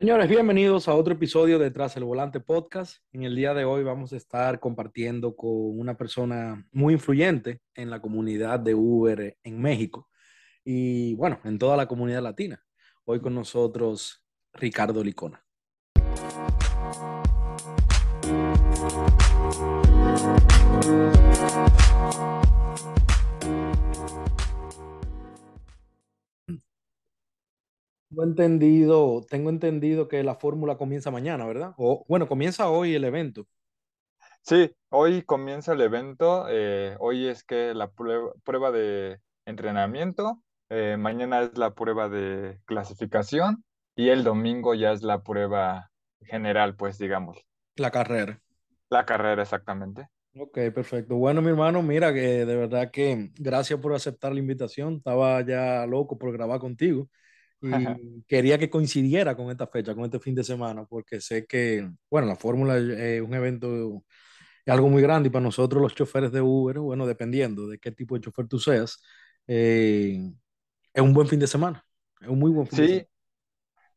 Señores, bienvenidos a otro episodio de Tras el Volante Podcast. En el día de hoy vamos a estar compartiendo con una persona muy influyente en la comunidad de Uber en México y bueno, en toda la comunidad latina. Hoy con nosotros Ricardo Licona. Tengo entendido, tengo entendido que la fórmula comienza mañana, ¿verdad? O bueno, comienza hoy el evento. Sí, hoy comienza el evento. eh, hoy es que la prueba, prueba de entrenamiento, eh, mañana es la prueba de clasificación y el domingo ya es la prueba general, pues digamos, La carrera. la carrera exactamente. Ok, perfecto. Bueno, mi hermano, mira que de verdad que gracias por aceptar la invitación. Estaba ya loco por grabar contigo y quería que coincidiera con esta fecha, con este fin de semana, porque sé que, bueno, la fórmula es un evento, es algo muy grande y para nosotros los choferes de Uber, bueno, dependiendo de qué tipo de chofer tú seas, eh, es un buen fin de semana. Es un muy buen fin de Sí, semana.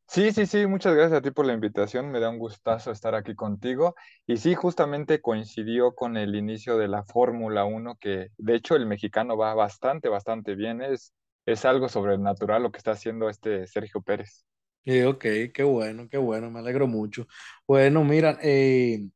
sí, sí, sí, muchas gracias a ti por la invitación. Me da un gustazo estar aquí contigo. Y sí, justamente coincidió con el inicio de la Fórmula Uno, que de hecho el mexicano va bastante, bastante bien. Es, es algo sobrenatural lo que está haciendo este Sergio Pérez. Eh, ok, qué bueno, qué bueno, me alegro mucho. Bueno, mira, eh,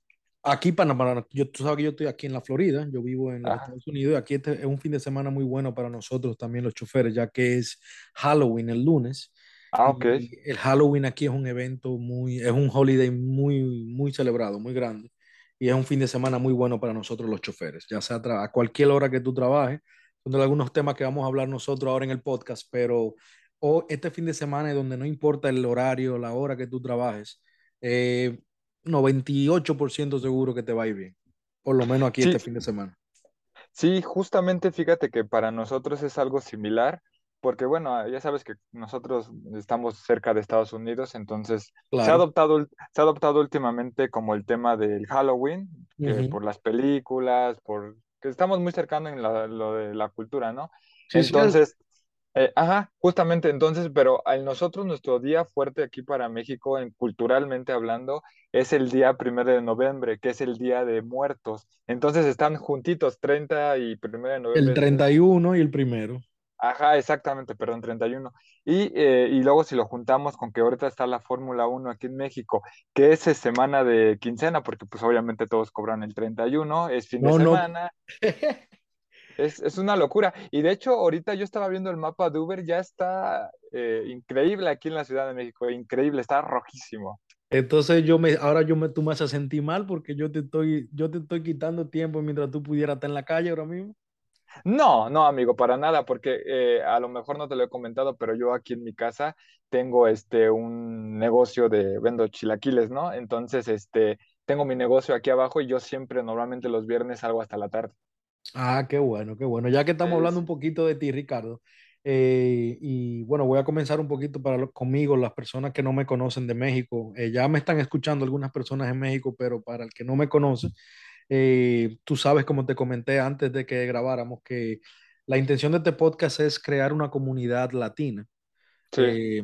aquí para, para yo, tú sabes que yo estoy aquí en la Florida, yo vivo en los Ajá. Estados Unidos y aquí este es un fin de semana muy bueno para nosotros también los choferes, ya que es Halloween el lunes Ah, ok. y el Halloween aquí es un evento muy, es un holiday muy, muy celebrado, muy grande y es un fin de semana muy bueno para nosotros los choferes, ya sea a cualquier hora que tú trabajes, de algunos temas que vamos a hablar nosotros ahora en el podcast, pero o este fin de semana, donde no importa el horario, la hora que tú trabajes, eh, 98% seguro que te va a ir bien. Por lo menos aquí Sí, este fin de semana. Sí, justamente fíjate que para nosotros es algo similar, porque bueno, ah, ya sabes que nosotros estamos cerca de Estados Unidos, entonces se ha Claro. adoptado, se ha adoptado últimamente como el tema del Halloween, que Ujú. por las películas, por que estamos muy cercanos en la- lo de la cultura, ¿no? Sí, sí, es- Entonces, eh, ajá, justamente entonces, pero a nosotros nuestro día fuerte aquí para México, en, culturalmente hablando, es el día primero de noviembre, que es el Día de Muertos. Entonces están juntitos, 30 y primero de el noviembre y uno y el primero. Ajá, exactamente, perdón, 31. Y, uno. y, eh, y luego si lo juntamos con que ahorita está la Fórmula Uno aquí en México, que es eh, semana de quincena, porque pues obviamente todos cobran el 31, es fin de no. semana, es, es una locura. Y de hecho, ahorita yo estaba viendo el mapa de Uber, ya está eh, increíble aquí en la Ciudad de México, increíble, está rojísimo. Entonces yo me, ahora yo me, tú me haces sentir mal porque yo te estoy, yo te estoy quitando tiempo mientras tú pudieras estar en la calle ahora mismo. No, no, amigo, para nada, porque eh, a lo mejor no te lo he comentado, pero yo aquí en mi casa tengo este un negocio de vendo chilaquiles, ¿no? Entonces, este, tengo mi negocio aquí abajo y yo siempre, normalmente los viernes salgo hasta la tarde. Ah, qué bueno, qué bueno. Ya que estamos hablando un poquito de ti, Ricardo, eh, y bueno, voy a comenzar un poquito para lo- conmigo, las personas que no me conocen de México. eh, ya me están escuchando algunas personas en México, pero para el que no me conoce, eh, tú sabes, como te comenté antes de que grabáramos, que la intención de este podcast es crear una comunidad latina sí, eh,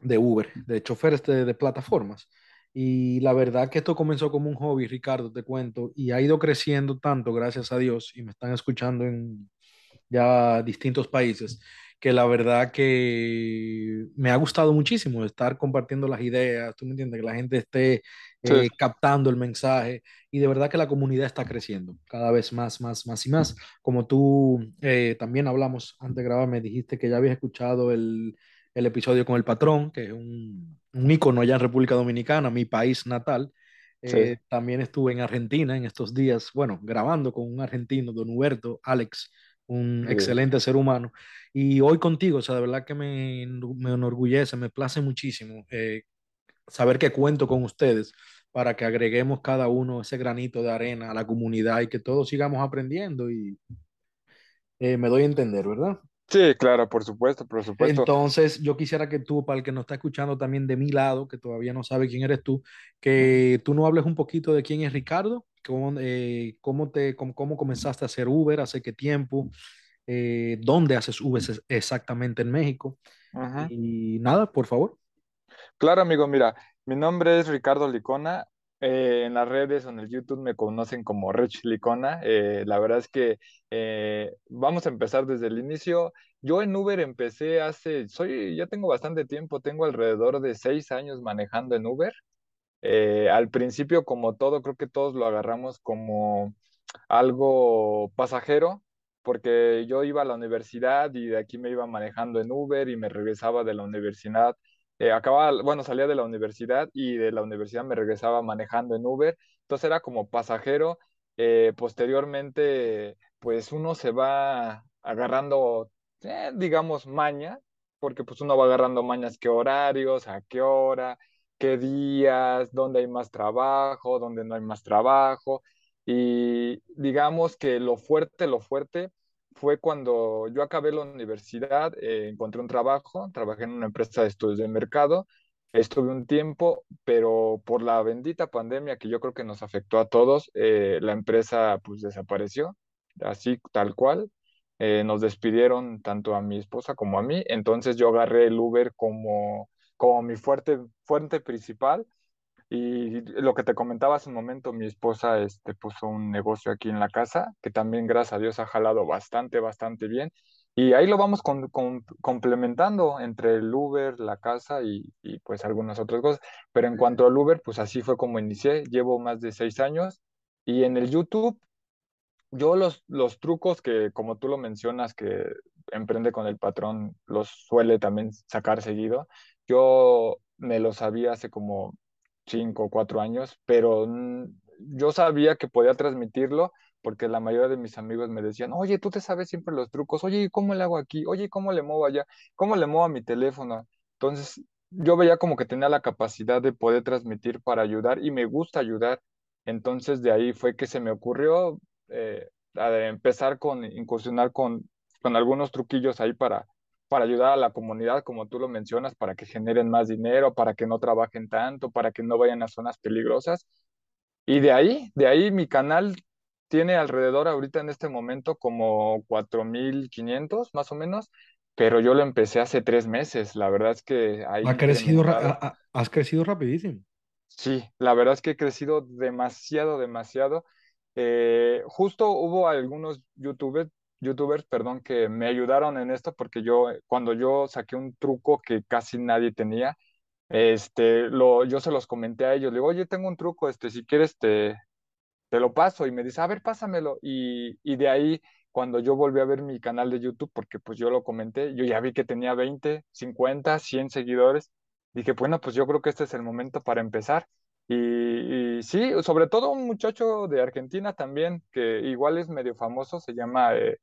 de Uber, de choferes de, de plataformas. Y la verdad que esto comenzó como un hobby, Ricardo, te cuento, y ha ido creciendo tanto, gracias a Dios, y me están escuchando en ya distintos países, que la verdad que me ha gustado muchísimo estar compartiendo las ideas, tú me entiendes, que la gente esté sí, eh, captando el mensaje, y de verdad que la comunidad está creciendo cada vez más, más, más y más. Como tú eh, también hablamos antes de grabar, me dijiste que ya habías escuchado el, el episodio con el patrón, que es un, un ícono allá en República Dominicana, mi país natal. sí, Eh, también estuve en Argentina en estos días, bueno, grabando con un argentino, don Huberto, Alex, un excelente ser humano. Y hoy contigo, o sea, de verdad que me, me enorgullece, me place muchísimo eh, saber que cuento con ustedes para que agreguemos cada uno ese granito de arena a la comunidad y que todos sigamos aprendiendo y eh, me doy a entender, ¿verdad? Sí, claro, por supuesto, por supuesto. Entonces, yo quisiera que tú, para el que nos está escuchando también de mi lado, que todavía no sabe quién eres tú, que tú nos hables un poquito de quién es Ricardo, cómo, eh, cómo, te, cómo, cómo comenzaste a hacer Uber, hace qué tiempo, eh, dónde haces Uber exactamente en México. Y nada, por favor. Claro, amigo, mira, mi nombre es Ricardo Licona. eh, en las redes o en el YouTube me conocen como Rich Licona. eh, la verdad es que eh, vamos a empezar desde el inicio. Yo en Uber empecé hace, soy, ya tengo bastante tiempo, tengo alrededor de seis años manejando en Uber. Eh, al principio, como todo, creo que todos lo agarramos como algo pasajero, porque yo iba a la universidad y de aquí me iba manejando en Uber y me regresaba de la universidad. Eh, acababa, bueno, salía de la universidad y de la universidad me regresaba manejando en Uber. Entonces era como pasajero. Eh, posteriormente, pues uno se va agarrando, eh, digamos, maña, porque pues uno va agarrando mañas, qué horarios, a qué hora qué días, dónde hay más trabajo, dónde no hay más trabajo. Y digamos que lo fuerte, lo fuerte fue cuando yo acabé la universidad, eh, encontré un trabajo, trabajé en una empresa de estudios de mercado, estuve un tiempo, pero por la bendita pandemia que yo creo que nos afectó a todos, eh, la empresa pues desapareció, así tal cual. Eh, nos despidieron tanto a mi esposa como a mí, entonces yo agarré el Uber como como mi fuerte, fuente principal. Y lo que te comentaba hace un momento, mi esposa este, puso un negocio aquí en la casa, que también, gracias a Dios, ha jalado bastante, bastante bien. Y ahí lo vamos con, con, complementando entre el Uber, la casa y, y, pues algunas otras cosas. Pero en cuanto al Uber, pues así fue como inicié. Llevo más de seis años. Y en el YouTube, yo los, los trucos que, como tú lo mencionas, que emprende con el patrón, los suele también sacar seguido. Yo me lo sabía hace como cinco o cuatro años, pero yo sabía que podía transmitirlo porque la mayoría de mis amigos me decían, oye, tú te sabes siempre los trucos, oye, ¿cómo le hago aquí? Oye, ¿cómo le muevo allá? ¿Cómo le muevo a mi teléfono? Entonces, yo veía como que tenía la capacidad de poder transmitir para ayudar y me gusta ayudar. Entonces, de ahí fue que se me ocurrió eh, empezar con, incursionar con, con algunos truquillos ahí para para ayudar a la comunidad, como tú lo mencionas, para que generen más dinero, para que no trabajen tanto, para que no vayan a zonas peligrosas. Y de ahí, de ahí mi canal tiene alrededor ahorita en este momento como 4.500 más o menos, pero yo lo empecé hace tres meses. La verdad es que ahí... Ha crecido, ha, has crecido rapidísimo. Sí, la verdad es que he crecido demasiado, demasiado. Eh, justo hubo algunos youtubers, youtubers, perdón, que me ayudaron en esto porque yo, cuando yo saqué un truco que casi nadie tenía, este, lo, yo se los comenté a ellos, le digo, oye, tengo un truco, este, si quieres te, te lo paso, y me dice, a ver, pásamelo, y, y de ahí, cuando yo volví a ver mi canal de YouTube, porque pues yo lo comenté, yo ya vi que tenía 20, 50, 100 seguidores, dije, bueno, pues yo creo que este es el momento para empezar, y, y, sí, sobre todo un muchacho de Argentina también, que igual es medio famoso, se llama eh,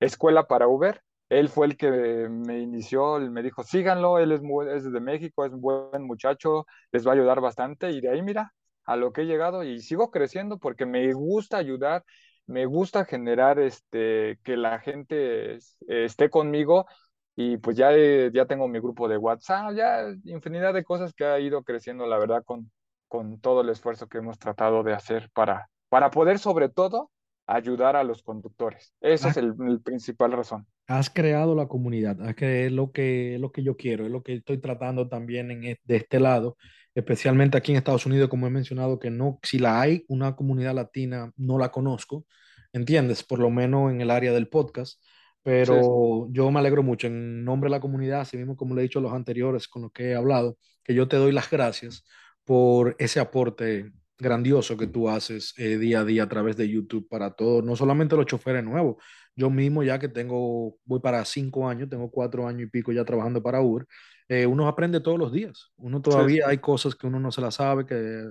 Escuela para Uber. Él fue el que me inició, me dijo, síganlo, él es, muy, de México, es un buen muchacho, les va a ayudar bastante. Y de ahí, mira, a lo que he llegado y sigo creciendo porque me gusta ayudar, me gusta generar este, que la gente esté conmigo y pues ya, ya tengo mi grupo de WhatsApp, ya infinidad de cosas que ha ido creciendo, la verdad, con, con todo el esfuerzo que hemos tratado de hacer para, para poder sobre todo ayudar a los conductores. Esa es el, el, principal razón. Has creado la comunidad, es lo que, es lo que yo quiero, es lo que estoy tratando también en, de este lado, especialmente aquí en Estados Unidos, como he mencionado, que no, si la hay, una comunidad latina, no la conozco, ¿entiendes? Por lo menos en el área del podcast, pero sí. yo me alegro mucho en nombre de la comunidad, así mismo como le he dicho a los anteriores con los que he hablado, que yo te doy las gracias por ese aporte grandioso que tú haces eh, día a día a través de YouTube para todos, no solamente los choferes nuevos, yo mismo ya que tengo, voy para cinco años, tengo cuatro años y pico ya trabajando para Uber, eh, uno aprende todos los días, uno todavía sí. hay cosas que uno no se las sabe, que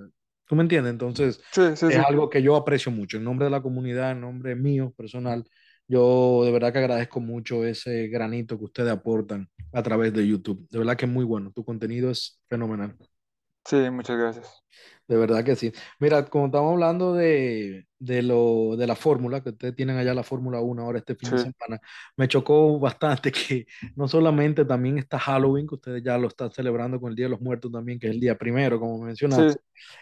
tú me entiendes, entonces sí, es algo que yo aprecio mucho, en nombre de la comunidad, en nombre mío personal, yo de verdad que agradezco mucho ese granito que ustedes aportan a través de YouTube, de verdad que es muy bueno, tu contenido es fenomenal. Sí, muchas gracias. De verdad que sí. Mira, como estamos hablando de, de, lo, de la fórmula, que ustedes tienen allá la Fórmula 1 ahora este fin sí. de semana, me chocó bastante que no solamente también está Halloween, que ustedes ya lo están celebrando con el Día de los Muertos también, que es el día primero, como mencionaste, sí.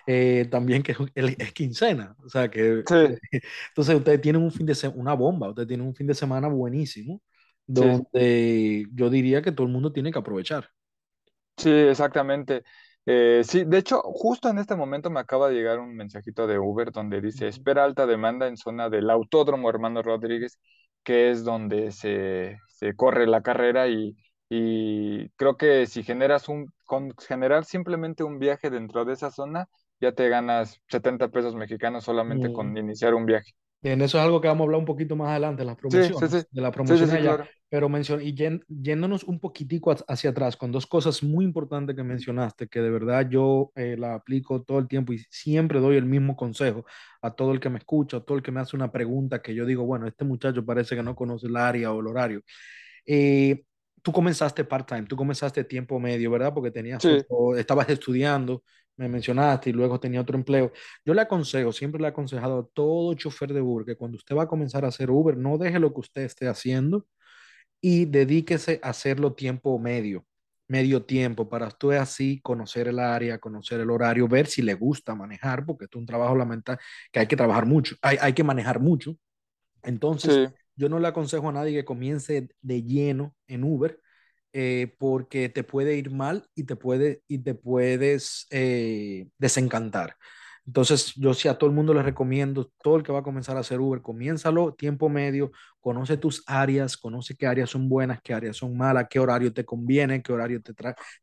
eh, también que es, es, quincena. O sea, que sí. entonces ustedes tienen un fin de semana, una bomba, ustedes tienen un fin de semana buenísimo, donde yo diría que todo el mundo tiene que aprovechar. Sí, exactamente. Eh, sí, de hecho, justo en este momento me acaba de llegar un mensajito de Uber donde dice, espera alta demanda en zona del Autódromo Hermano Rodríguez, que es donde se, se corre la carrera y, y creo que si generas un, con generar simplemente un viaje dentro de esa zona, ya te ganas 70 pesos mexicanos solamente Mm. con iniciar un viaje. Bien, eso es algo que vamos a hablar un poquito más adelante, las Sí, sí, sí, promociones, de la promoción allá, claro. pero mencio- y yéndonos un poquitico ha- hacia atrás con dos cosas muy importantes que mencionaste, que de verdad yo eh, la aplico todo el tiempo y siempre doy el mismo consejo a todo el que me escucha, a todo el que me hace una pregunta que yo digo, bueno, este muchacho parece que no conoce el área o el horario. Eh, tú comenzaste part-time, tú comenzaste tiempo medio, ¿verdad? Porque tenías estabas estudiando, me mencionaste, y luego tenía otro empleo. Yo le aconsejo, siempre le he aconsejado a todo chofer de Uber que cuando usted va a comenzar a hacer Uber, no deje lo que usted esté haciendo y dedíquese a hacerlo tiempo medio, medio tiempo, para usted así conocer el área, conocer el horario, ver si le gusta manejar, porque esto es un trabajo lamentable, que hay que trabajar mucho, hay, hay que manejar mucho entonces, sí, yo no le aconsejo a nadie que comience de lleno en Uber eh, porque te puede ir mal y te, puede, y te puedes eh, desencantar. Entonces, yo sí a todo el mundo le recomiendo, todo el que va a comenzar a hacer Uber, comiénzalo tiempo medio, conoce tus áreas, conoce qué áreas son buenas, qué áreas son malas, qué horario te conviene, qué horario te,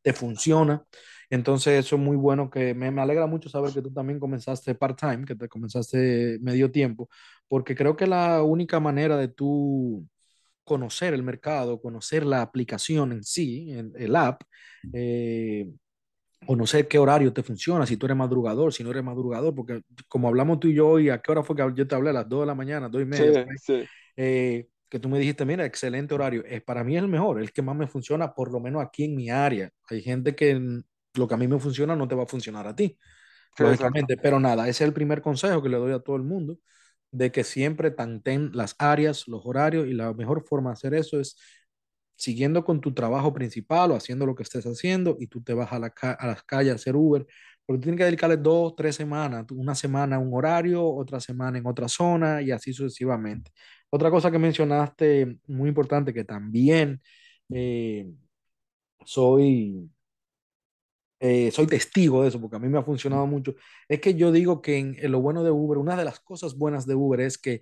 te funciona. Entonces, eso es muy bueno, que me, me alegra mucho saber que tú también comenzaste part-time, que te comenzaste medio tiempo porque creo que la única manera de tú conocer el mercado, conocer la aplicación en sí, el, el app, eh, conocer qué horario te funciona, si tú eres madrugador, si no eres madrugador, porque como hablamos tú y yo hoy, ¿a qué hora fue que yo te hablé? A las 2 de la mañana, 2 y sí, media, ahí. sí, Eh, que tú me dijiste, mira, excelente horario. Es, para mí es el mejor, el que más me funciona, por lo menos aquí en mi área. Hay gente que lo que a mí me funciona no te va a funcionar a ti sí, lógicamente. Pero nada, ese es el primer consejo que le doy a todo el mundo, de que siempre tanten las áreas, los horarios, y la mejor forma de hacer eso es siguiendo con tu trabajo principal o haciendo lo que estés haciendo y tú te vas a, la a las calles a hacer Uber, porque tienes que dedicarle dos, tres semanas, una semana a un horario, otra semana en otra zona y así sucesivamente. Otra cosa que mencionaste, muy importante, que también eh, soy eh, soy testigo de eso porque a mí me ha funcionado mucho, es que yo digo que en, en lo bueno de Uber, una de las cosas buenas de Uber es que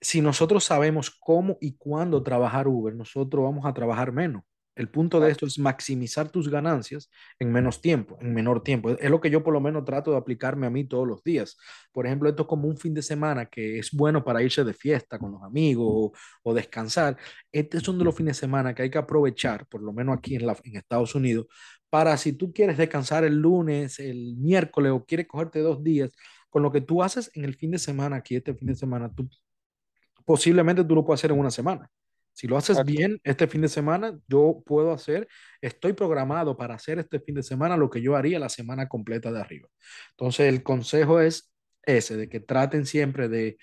si nosotros sabemos cómo y cuándo trabajar Uber, nosotros vamos a trabajar menos. El punto de esto es maximizar tus ganancias en menos tiempo, en menor tiempo. Es lo que yo por lo menos trato de aplicarme a mí todos los días. Por ejemplo, esto es como un fin de semana que es bueno para irse de fiesta con los amigos o, o descansar. Este son de los fines de semana que hay que aprovechar, por lo menos aquí en, la, en Estados Unidos, para si tú quieres descansar el lunes, el miércoles o quieres cogerte dos días, con lo que tú haces en el fin de semana, aquí este fin de semana, tú posiblemente tú lo puedes hacer en una semana. Si lo haces Exacto. bien este fin de semana, yo puedo hacer, estoy programado para hacer este fin de semana lo que yo haría la semana completa de arriba. Entonces, el consejo es ese, de que traten siempre de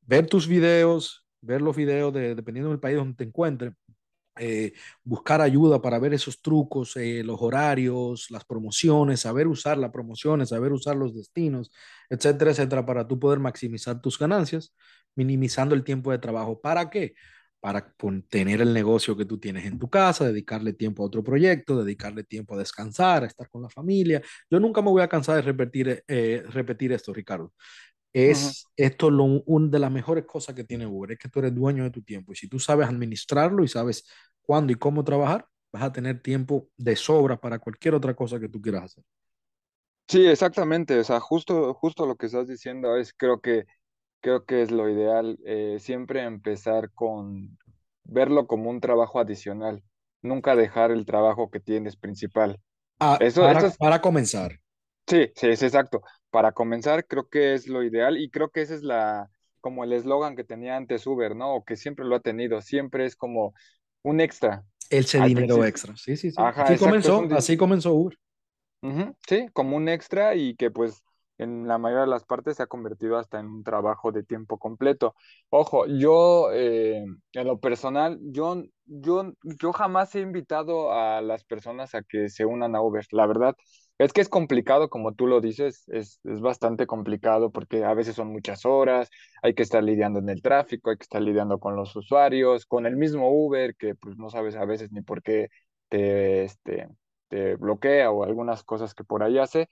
ver tus videos, ver los videos de, dependiendo del país donde te encuentres, eh, buscar ayuda para ver esos trucos, eh, los horarios, las promociones, saber usar las promociones, saber usar los destinos, etcétera, etcétera, para tú poder maximizar tus ganancias, minimizando el tiempo de trabajo. ¿Para qué? Para tener el negocio que tú tienes en tu casa, dedicarle tiempo a otro proyecto, dedicarle tiempo a descansar, a estar con la familia. Yo nunca me voy a cansar de repetir, eh, repetir esto, Ricardo Es esto lo, una de las mejores cosas que tiene Uber, es que tú eres dueño de tu tiempo y si tú sabes administrarlo y sabes cuándo y cómo trabajar, vas a tener tiempo de sobra para cualquier otra cosa que tú quieras hacer. Sí, exactamente. O sea, justo, justo lo que estás diciendo es, creo que, creo que es lo ideal, eh, siempre empezar con verlo como un trabajo adicional, nunca dejar el trabajo que tienes principal. Ah, Eso, para, es, para comenzar, sí, sí, es exacto. Para comenzar, creo que es lo ideal y creo que ese es la, como el eslogan que tenía antes Uber, ¿no? O que siempre lo ha tenido, siempre es como un extra al dinero extra. Sí, sí, sí. Ajá, Así exacto, comenzó, un, así comenzó Uber. Sí, como un extra y que pues en la mayoría de las partes se ha convertido hasta en un trabajo de tiempo completo. Ojo, yo eh, en lo personal, yo, yo, yo jamás he invitado a las personas a que se unan a Uber. La verdad es que es complicado, como tú lo dices, es, es bastante complicado porque a veces son muchas horas, hay que estar lidiando en el tráfico, hay que estar lidiando con los usuarios, con el mismo Uber, que pues no sabes a veces ni por qué te, este, te bloquea o algunas cosas que por ahí hace.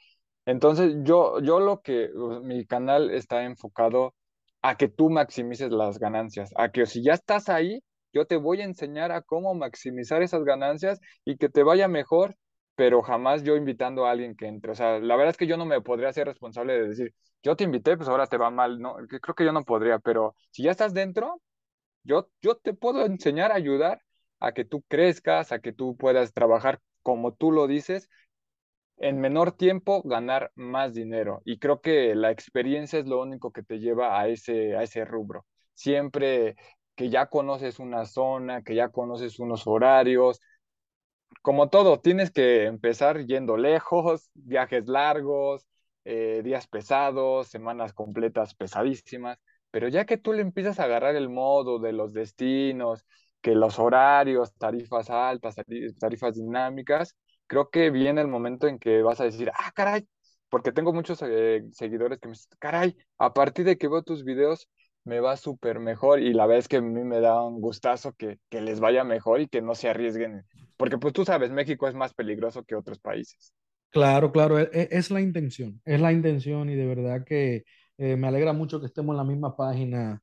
Entonces, yo, yo lo que, mi canal está enfocado a que tú maximices las ganancias, a que si ya estás ahí, yo te voy a enseñar a cómo maximizar esas ganancias y que te vaya mejor, pero jamás yo invitando a alguien que entre. O sea, la verdad es que yo no me podría ser responsable de decir, yo te invité, pues ahora te va mal. No, creo que yo no podría, pero si ya estás dentro, yo, yo te puedo enseñar, a ayudar a que tú crezcas, a que tú puedas trabajar como tú lo dices, en menor tiempo ganar más dinero. Y creo que la experiencia es lo único que te lleva a ese, a ese rubro. Siempre que ya conoces una zona, que ya conoces unos horarios, como todo, tienes que empezar yendo lejos, viajes largos, eh, días pesados, semanas completas pesadísimas, pero ya que tú le empiezas a agarrar el modo de los destinos, que los horarios, tarifas altas, tarifas dinámicas, creo que viene el momento en que vas a decir, ah, caray, porque tengo muchos eh, seguidores que me dicen, caray, a partir de que veo tus videos, me va súper mejor y la verdad es que a mí me da un gustazo que, que les vaya mejor y que no se arriesguen, porque pues tú sabes, México es más peligroso que otros países. Claro, claro, e, e, es, la intención, es la intención y de verdad que eh, me alegra mucho que estemos en la misma página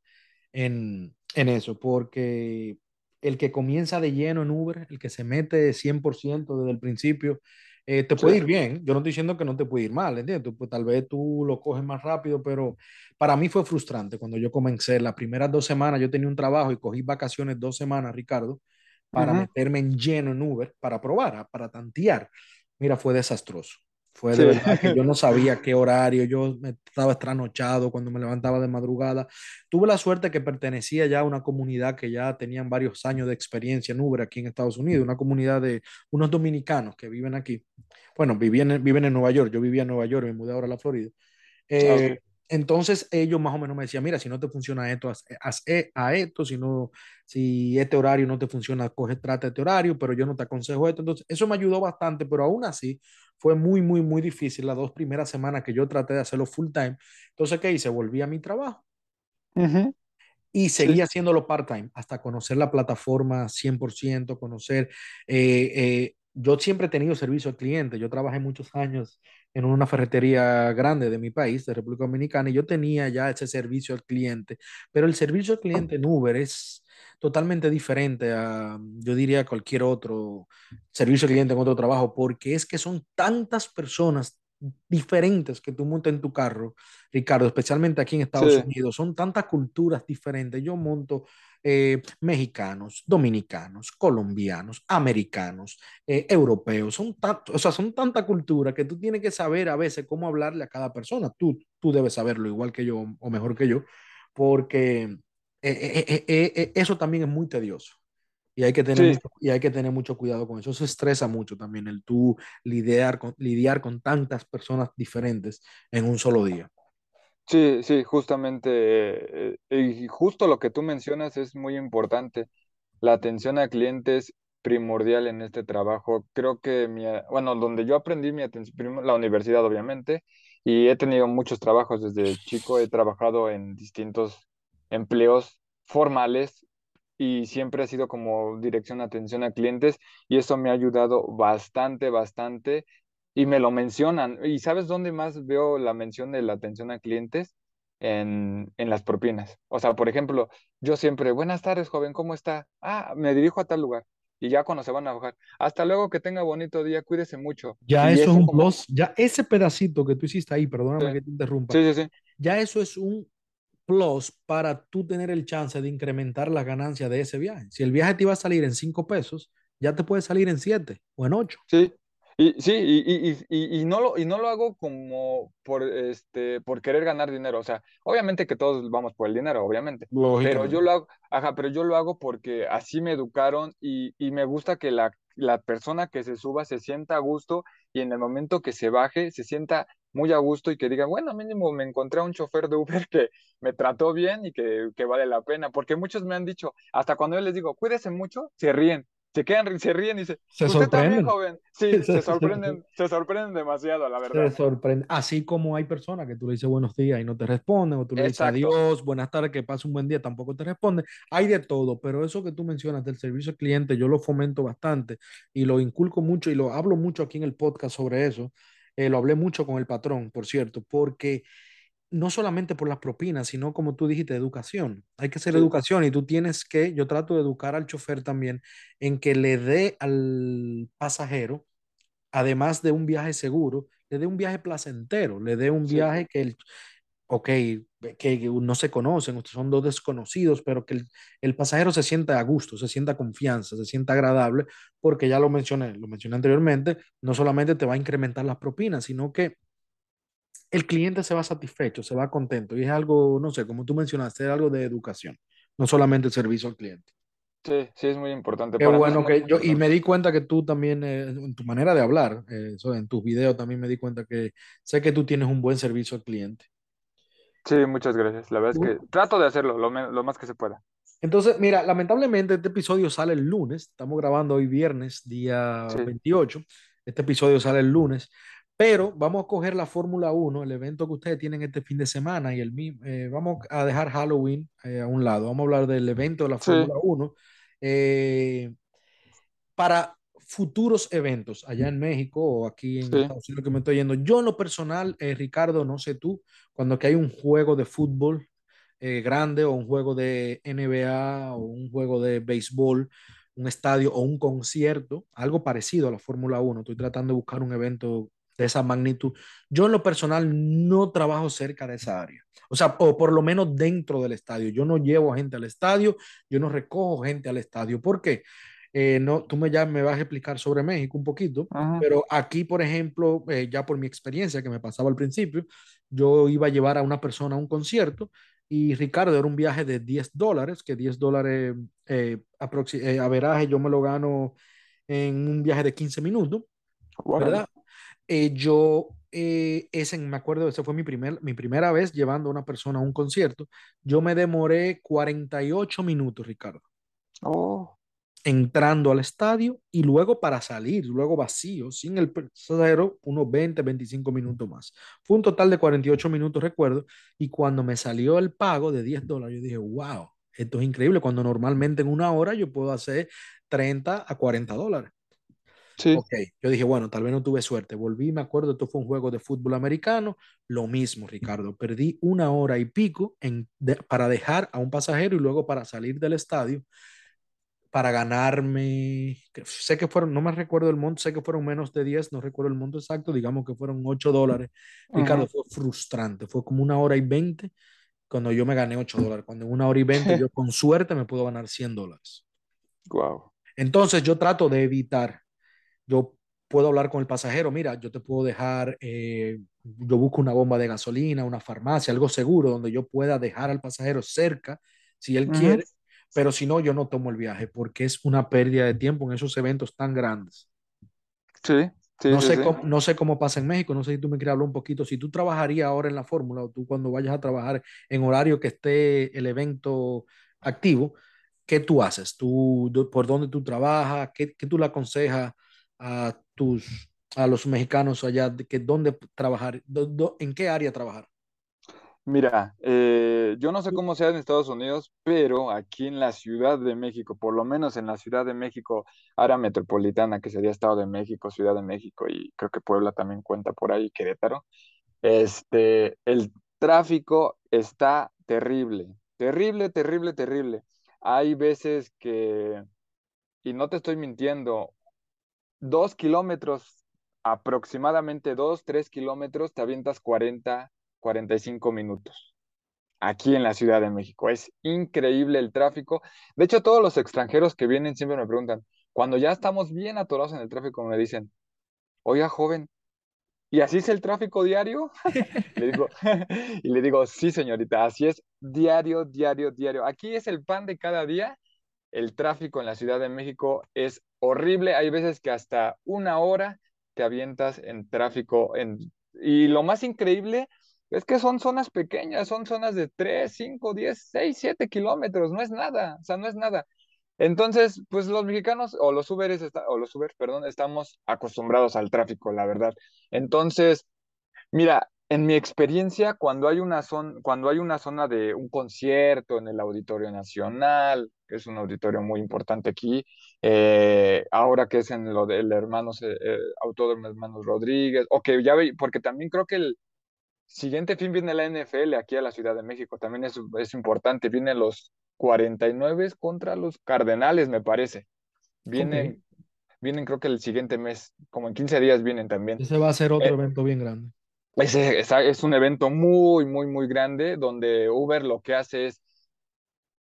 en, en eso, porque el que comienza de lleno en Uber, el que se mete 100% desde el principio, eh, te puede ir bien. Yo no estoy diciendo que no te puede ir mal, ¿entiendes? Pues tal vez tú lo coges más rápido, pero para mí fue frustrante cuando yo comencé. Las primeras dos semanas yo tenía un trabajo y cogí vacaciones dos semanas, Ricardo, para meterme en lleno en Uber, para probar, para tantear. Mira, fue desastroso. Fue de verdad que yo no sabía qué horario, yo me estaba estranochado cuando me levantaba de madrugada. Tuve la suerte que pertenecía ya a una comunidad que ya tenían varios años de experiencia en Uber aquí en Estados Unidos, una comunidad de unos dominicanos que viven aquí. Bueno, vivían, viven en Nueva York, yo vivía en Nueva York, me mudé ahora a la Florida. Eh, entonces ellos más o menos me decían, mira, si no te funciona esto, haz, e, a esto, si, no, si este horario no te funciona, coge, trata este horario, pero yo no te aconsejo esto. Entonces eso me ayudó bastante, pero aún así fue muy, muy, muy difícil las dos primeras semanas que yo traté de hacerlo full time. Entonces, ¿qué hice? Volví a mi trabajo. Y seguí haciéndolo part-time hasta conocer la plataforma 100%, conocer... Eh, eh, yo siempre he tenido servicio al cliente. Yo trabajé muchos años en una ferretería grande de mi país, de República Dominicana, y yo tenía ya ese servicio al cliente. Pero el servicio al cliente en Uber es totalmente diferente a, yo diría, cualquier otro servicio al cliente en otro trabajo, porque es que son tantas personas diferentes que tú montas en tu carro, Ricardo, especialmente aquí en Estados Unidos, son tantas culturas diferentes. Yo monto eh, mexicanos, dominicanos, colombianos, americanos, eh, europeos, son tanto, o sea, son tanta cultura que tú tienes que saber a veces cómo hablarle a cada persona. Tú, tú debes saberlo igual que yo o mejor que yo, porque eh, eso también es muy tedioso. Y hay, que tener mucho, y hay que tener mucho cuidado con eso. Eso estresa mucho también, el tú lidiar con, lidiar con tantas personas diferentes en un solo día. Sí, sí, justamente, eh, y justo lo que tú mencionas es muy importante. La atención al cliente es primordial en este trabajo. Creo que, mi, bueno, donde yo aprendí mi atención, la universidad obviamente, y he tenido muchos trabajos desde chico, he trabajado en distintos empleos formales y siempre ha sido como dirección de atención a clientes y eso me ha ayudado bastante, bastante y me lo mencionan. ¿Y sabes dónde más veo la mención de la atención a clientes? En, en, las propinas. O sea, por ejemplo, yo siempre, buenas tardes, joven, ¿cómo está? Ah, me dirijo a tal lugar. Y ya cuando se van a bajar, hasta luego, que tenga bonito día, cuídese mucho. Ya eso es un plus, ya ese pedacito que tú hiciste ahí, perdóname que te interrumpa. Sí, sí, sí. Ya eso es un plus para tú tener el chance de incrementar la ganancia de ese viaje. Si el viaje te iba a salir en cinco pesos, ya te puede salir en siete o en ocho. Sí, y, sí, y, y, y, no lo, y no lo hago como por, este, por querer ganar dinero. O sea, obviamente que todos vamos por el dinero, obviamente. Pero yo lo hago, ajá, pero yo lo hago porque así me educaron y, me gusta que la, la persona que se suba se sienta a gusto y en el momento que se baje se sienta muy a gusto y que diga, bueno, mínimo me encontré a un chofer de Uber que me trató bien y que, que vale la pena. Porque muchos me han dicho, hasta cuando yo les digo, cuídese mucho, se ríen se quedan, se ríen y se, se usted también, sorprenden. joven. Sí, se sorprenden, se sorprenden demasiado, la Se verdad. sorprende. Así como hay personas que tú le dices buenos días y no te responden, o tú le dices Exacto. adiós, buenas tardes, que pase un buen día, tampoco te responden. Hay de todo, pero eso que tú mencionas del servicio al cliente, yo lo fomento bastante y lo inculco mucho y lo hablo mucho aquí en el podcast sobre eso. Eh, lo hablé mucho con el patrón, por cierto, porque no solamente por las propinas, sino como tú dijiste, educación. Hay que hacer Sí, educación y tú tienes que, yo trato de educar al chofer también en que le dé al pasajero además de un viaje seguro, le dé un viaje placentero, le dé un sí, viaje que, el, ok, que no se conocen, son dos desconocidos, pero que el, el, pasajero se sienta a gusto, se sienta confianza, se sienta agradable, porque ya lo mencioné, lo mencioné anteriormente, no solamente te va a incrementar las propinas, sino que el cliente se va satisfecho, se va contento, y es algo, no sé, como tú mencionaste, es algo de educación, no solamente el servicio al cliente. sí, sí, es muy importante. Qué Para bueno que yo, y me di cuenta que tú también, eh, en tu manera de hablar, eh, en tus videos también me di cuenta que sé que tú tienes un buen servicio al cliente. Sí, muchas gracias. La verdad es que trato de hacerlo lo, lo más que se pueda. Entonces, mira, lamentablemente este episodio sale el lunes, estamos grabando hoy viernes, día Sí, 28. este episodio sale el lunes, pero vamos a coger la Fórmula Uno, el evento que ustedes tienen este fin de semana, y el mi- eh, vamos a dejar Halloween eh, a un lado, vamos a hablar del evento de la sí, Fórmula Uno. Eh, para futuros eventos allá en México o aquí en sí. Estados Unidos que me estoy yendo. Yo en lo personal, eh, Ricardo, no sé tú, cuando que hay un juego de fútbol eh, grande o un juego de NBA o un juego de béisbol, un estadio o un concierto, algo parecido a la Fórmula Uno estoy tratando de buscar un evento de esa magnitud. Yo en lo personal no trabajo cerca de esa área. O sea, o por lo menos dentro del estadio. Yo no llevo gente al estadio, yo no recojo gente al estadio. ¿Por qué? Eh, no, tú me, ya me vas a explicar sobre México un poquito, pero aquí, por ejemplo, eh, ya por mi experiencia que me pasaba al principio, yo iba a llevar a una persona a un concierto y Ricardo era un viaje de 10 dólares, que 10 dólares eh, eh, a veraje yo me lo gano en un viaje de 15 minutos. ¿verdad? Eh, yo, eh, ese, me acuerdo, esa fue mi, primer, mi primera vez llevando a una persona a un concierto, yo me demoré 48 minutos, Ricardo Oh, entrando al estadio y luego para salir, luego vacío, sin el pasajero, unos 20, 25 minutos más. Fue un total de 48 minutos, recuerdo, y cuando me salió el pago de 10 dólares, yo dije, wow, esto es increíble, cuando normalmente en una hora yo puedo hacer 30 a 40 dólares. sí. Ok, yo dije, bueno, tal vez no tuve suerte. Volví, me acuerdo, esto fue un juego de fútbol americano. Lo mismo, Ricardo. Perdí una hora y pico en, de, para dejar a un pasajero y luego para salir del estadio para ganarme, sé que fueron, no me recuerdo el monto, sé que fueron menos de 10, no recuerdo el monto exacto, digamos que fueron 8 dólares. Ricardo, fue frustrante, fue como una hora y 20 cuando yo me gané 8 dólares, cuando en una hora y 20 yo con suerte me puedo ganar 100 dólares. Wow. Entonces yo trato de evitar, yo puedo hablar con el pasajero, mira, yo te puedo dejar, eh, yo busco una bomba de gasolina, una farmacia, algo seguro donde yo pueda dejar al pasajero cerca, si él quiere, pero si no, yo no tomo el viaje porque es una pérdida de tiempo en esos eventos tan grandes. Sí, sí, No sí, sé cómo, no sé cómo pasa en México, no sé si tú me quieres hablar un poquito, si tú trabajarías ahora en la fórmula o tú cuando vayas a trabajar en horario que esté el evento activo, ¿qué tú haces? ¿Tú, ¿Por dónde tú trabajas? ¿Qué, qué tú le aconsejas a, tus, a los mexicanos allá de que dónde trabajar, do, do, en qué área trabajar? Mira, eh, yo no sé cómo sea en Estados Unidos, pero aquí en la Ciudad de México, por lo menos en la Ciudad de México, área metropolitana, que sería Estado de México, Ciudad de México y creo que Puebla también cuenta por ahí, Querétaro, este, el tráfico está terrible, terrible, terrible, terrible. Hay veces que, y no te estoy mintiendo, dos kilómetros, aproximadamente dos, tres kilómetros, te avientas 40, 45 minutos aquí en la Ciudad de México. Es increíble el tráfico. De hecho, todos los extranjeros que vienen siempre me preguntan, cuando ya estamos bien atorados en el tráfico, me dicen, oiga, joven, ¿y así es el tráfico diario? le digo, y le digo, sí, señorita, así es diario, diario, diario. Aquí es el pan de cada día. El tráfico en la Ciudad de México es horrible. Hay veces que hasta una hora te avientas en tráfico. En... Y lo más increíble es que son zonas pequeñas, son zonas de 3, 5, 10, 6, 7 kilómetros. No es nada, o sea, no es nada. Entonces, pues los mexicanos o los Uberes, o los Uber, perdón, estamos acostumbrados al tráfico, la verdad. Entonces, mira, en mi experiencia, cuando hay una zona, cuando hay una zona de un concierto en el Auditorio Nacional, que es un auditorio muy importante aquí, eh, ahora que es en lo del hermanos, eh, eh, Hermanos Rodríguez, o que ya ve, porque también creo que el siguiente fin viene la NFL aquí a la Ciudad de México, también es, es importante, vienen los 49 contra los Cardenales, me parece. Vienen, vienen creo que el siguiente mes, como en 15 días vienen también. Ese va a ser otro evento bien grande. Es, es, un evento muy, muy, muy grande donde Uber lo que hace es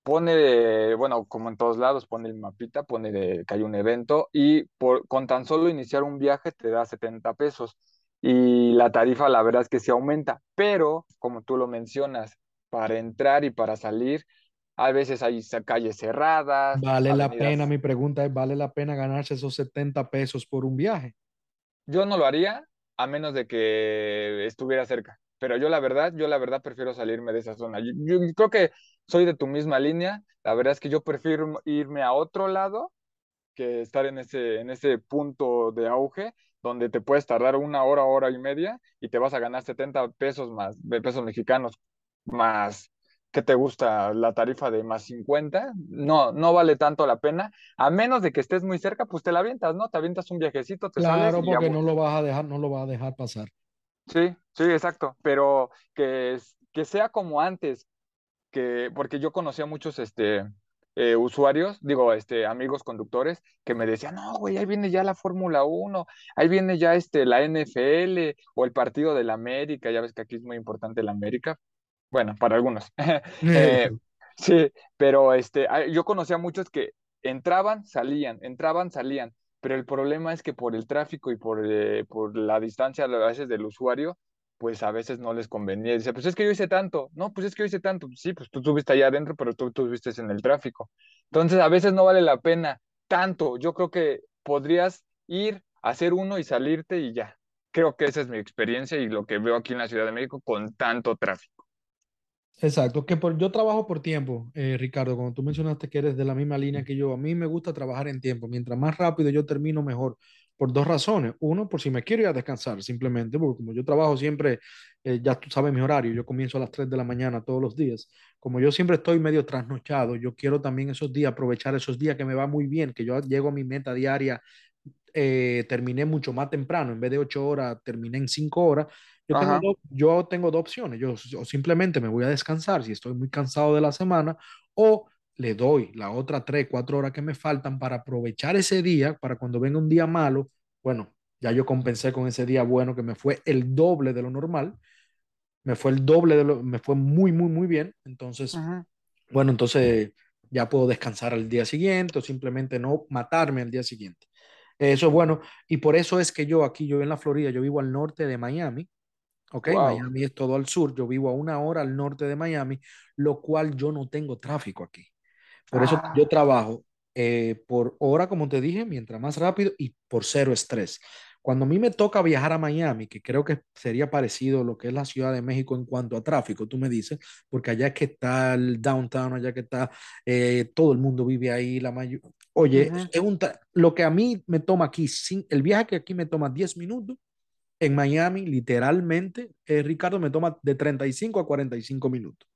pone, bueno, como en todos lados, pone el mapita, pone de, que hay un evento y por, con tan solo iniciar un viaje te da 70 pesos y la tarifa la verdad es que se aumenta, pero como tú lo mencionas, para entrar y para salir, a veces hay calles cerradas. Vale la pena, mi pregunta es, ¿vale la pena ganarse esos 70 pesos por un viaje? Yo no lo haría a menos de que estuviera cerca. Pero yo la verdad, yo la verdad prefiero salirme de esa zona. Yo, creo que soy de tu misma línea. La verdad es que yo prefiero irme a otro lado que estar en ese, en ese punto de auge donde te puedes tardar una hora, hora y media y te vas a ganar 70 pesos más, pesos mexicanos más ¿qué te gusta? La tarifa de más 50, no, no vale tanto la pena, a menos de que estés muy cerca, pues te la avientas, ¿no? Te avientas un viajecito, te claro, sales y porque no lo vas a dejar, no lo vas a dejar pasar. Sí, sí, exacto, pero que, que sea como antes, que, porque yo conocía muchos, este, eh, usuarios, digo, este, amigos conductores, que me decían, no, güey, ahí viene ya la Fórmula 1, ahí viene ya este, la NFL o el partido de la América, ya ves que aquí es muy importante la América, bueno, para algunos. Eh, sí, pero este, yo conocía a muchos que entraban, salían, entraban, salían, pero el problema es que por el tráfico y por, eh, por la distancia a veces del usuario, pues a veces no les convenía. Dice, pues es que yo hice tanto, no, pues es que yo hice tanto, sí, pues tú estuviste allá adentro, pero tú estuviste en el tráfico. Entonces a veces no vale la pena tanto. Yo creo que podrías ir, hacer uno y salirte y ya. Creo que esa es mi experiencia y lo que veo aquí en la Ciudad de México con tanto tráfico. Exacto, que por, yo trabajo por tiempo, eh, Ricardo, como tú mencionaste que eres de la misma línea que yo, a mí me gusta trabajar en tiempo, mientras más rápido yo termino mejor, por dos razones. Uno, por si me quiero ir a descansar, simplemente, porque como yo trabajo siempre, eh, ya tú sabes mi horario, yo comienzo a las 3 de la mañana todos los días, como yo siempre estoy medio trasnochado, yo quiero también esos días, aprovechar esos días que me va muy bien, que yo llego a mi meta diaria, eh, terminé mucho más temprano, en vez de 8 horas, terminé en 5 horas yo tengo, dos, yo tengo dos opciones. Yo, simplemente me voy a descansar si estoy muy cansado de la semana o le doy las otras tres, cuatro horas que me faltan para aprovechar ese día, para cuando venga un día malo, bueno, ya yo compensé con ese día bueno que me fue el doble de lo normal, me fue el doble de lo, me fue muy, muy, muy bien. Entonces, bueno, entonces ya puedo descansar al día siguiente o simplemente no matarme al día siguiente. Eso es bueno. Y por eso es que yo aquí, yo en la Florida, yo vivo al norte de Miami Ok, Miami es todo al sur, yo vivo a una hora al norte de Miami, lo cual yo no tengo tráfico aquí. Por eso yo ah. trabajo eh, por hora, como te dije, mientras más rápido y por cero estrés. Cuando a mí me toca viajar a Miami, que creo que sería parecido a lo que es la Ciudad de México en cuanto a tráfico, tú me dices, porque allá que está el downtown, allá que está, eh, todo el mundo vive ahí, la mayor... Oye, es un lo que a mí me toma aquí, sin, el viaje que aquí me toma 10 minutos, en Miami, literalmente, eh, Ricardo, me toma de 35 a 45 minutos.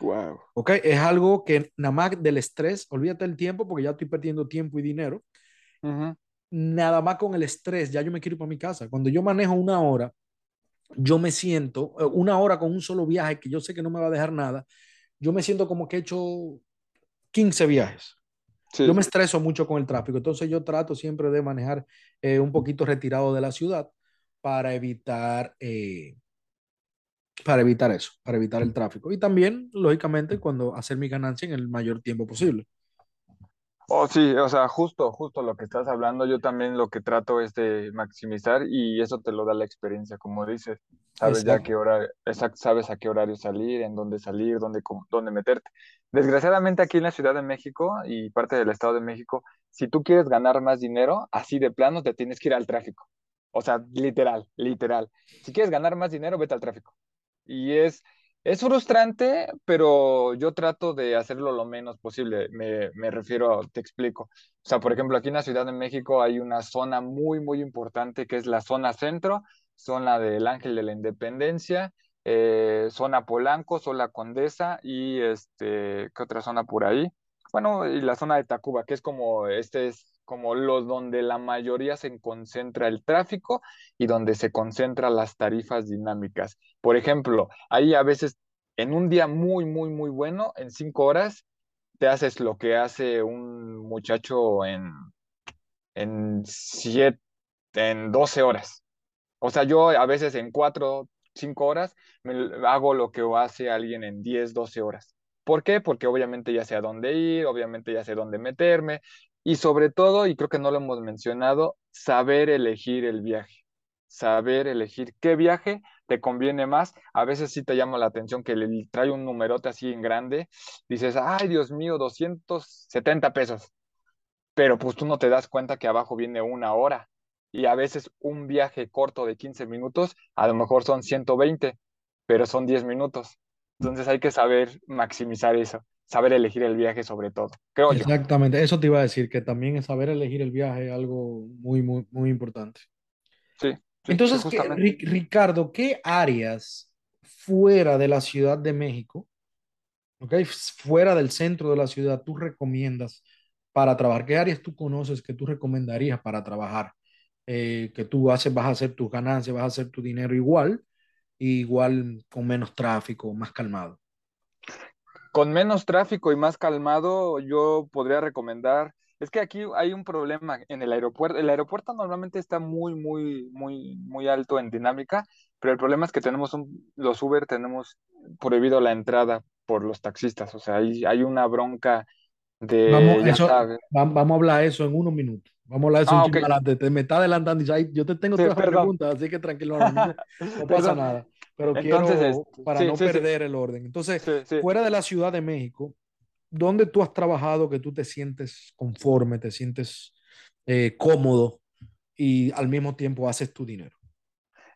Wow. Ok, es algo que nada más del estrés, olvídate del tiempo porque ya estoy perdiendo tiempo y dinero. Nada más con el estrés, ya yo me quiero ir para mi casa. Cuando yo manejo una hora, yo me siento, eh, una hora con un solo viaje que yo sé que no me va a dejar nada, yo me siento como que he hecho 15 viajes. Yo me estreso mucho con el tráfico, entonces yo trato siempre de manejar eh, un poquito retirado de la ciudad para evitar, eh, para evitar eso, para evitar el tráfico. Y también, lógicamente, cuando hacer mi ganancia en el mayor tiempo posible. Oh, sí, o sea, justo, justo lo que estás hablando, yo también lo que trato es de maximizar y eso te lo da la experiencia, como dices, sabes ya qué hora, sabes a qué horario salir, en dónde salir, dónde, dónde meterte. Desgraciadamente aquí en la Ciudad de México y parte del Estado de México, si tú quieres ganar más dinero, así de plano te tienes que ir al tráfico. O sea, literal, literal. Si quieres ganar más dinero, vete al tráfico. Y es, Es frustrante, pero yo trato de hacerlo lo menos posible. Me, me refiero, te explico. O sea, por ejemplo, aquí en la Ciudad de México hay una zona muy, muy importante que es la zona centro, zona del Ángel de la Independencia, eh, zona Polanco, zona Condesa y este, ¿qué otra zona por ahí? Bueno, y la zona de Tacuba, que es como, este es como los donde la mayoría se concentra el tráfico y donde se concentran las tarifas dinámicas. Por ejemplo, ahí a veces en un día muy, muy, muy bueno, en cinco horas, te haces lo que hace un muchacho en, en siete, en 12 horas. O sea, yo a veces en cuatro, cinco horas me hago lo que hace alguien en 10, 12 horas. ¿Por qué? Porque obviamente ya sé a dónde ir, obviamente ya sé dónde meterme, y sobre todo, y creo que no lo hemos mencionado, saber elegir el viaje, saber elegir qué viaje te conviene más. A veces sí te llama la atención que le trae un numerote así en grande, dices, ay Dios mío, 270 pesos, pero pues tú no te das cuenta que abajo viene una hora y a veces un viaje corto de 15 minutos, a lo mejor son 120, pero son 10 minutos. Entonces hay que saber maximizar eso saber elegir el viaje sobre todo, creo yo. Exactamente, eso te iba a decir, que también es saber elegir el viaje es algo muy, muy, muy importante. Sí. Entonces, Ricardo, ¿qué áreas fuera de la Ciudad de México, okay, fuera del centro de la ciudad, tú recomiendas para trabajar? ¿Qué áreas tú conoces que tú recomendarías para trabajar? Eh, que tú haces, vas a hacer tus ganancias, vas a hacer tu dinero igual, igual con menos tráfico, más calmado con menos tráfico y más calmado, yo podría recomendar, es que aquí hay un problema en el aeropuerto. El aeropuerto normalmente está muy, muy, muy, muy alto en dinámica, pero el problema es que tenemos un, los Uber tenemos prohibido la entrada por los taxistas, o sea, hay, hay una bronca de, vamos, vamos a hablar eso en unos minutos. Vamos a hablar de eso ah, un adelante. Te me está adelantando y yo te tengo todas las preguntas, así que tranquilo, no, no pasa nada pero quiero para no perder el orden. Entonces, fuera de la Ciudad de México, ¿dónde tú has trabajado que tú te sientes conforme, te sientes eh, cómodo y al mismo tiempo haces tu dinero?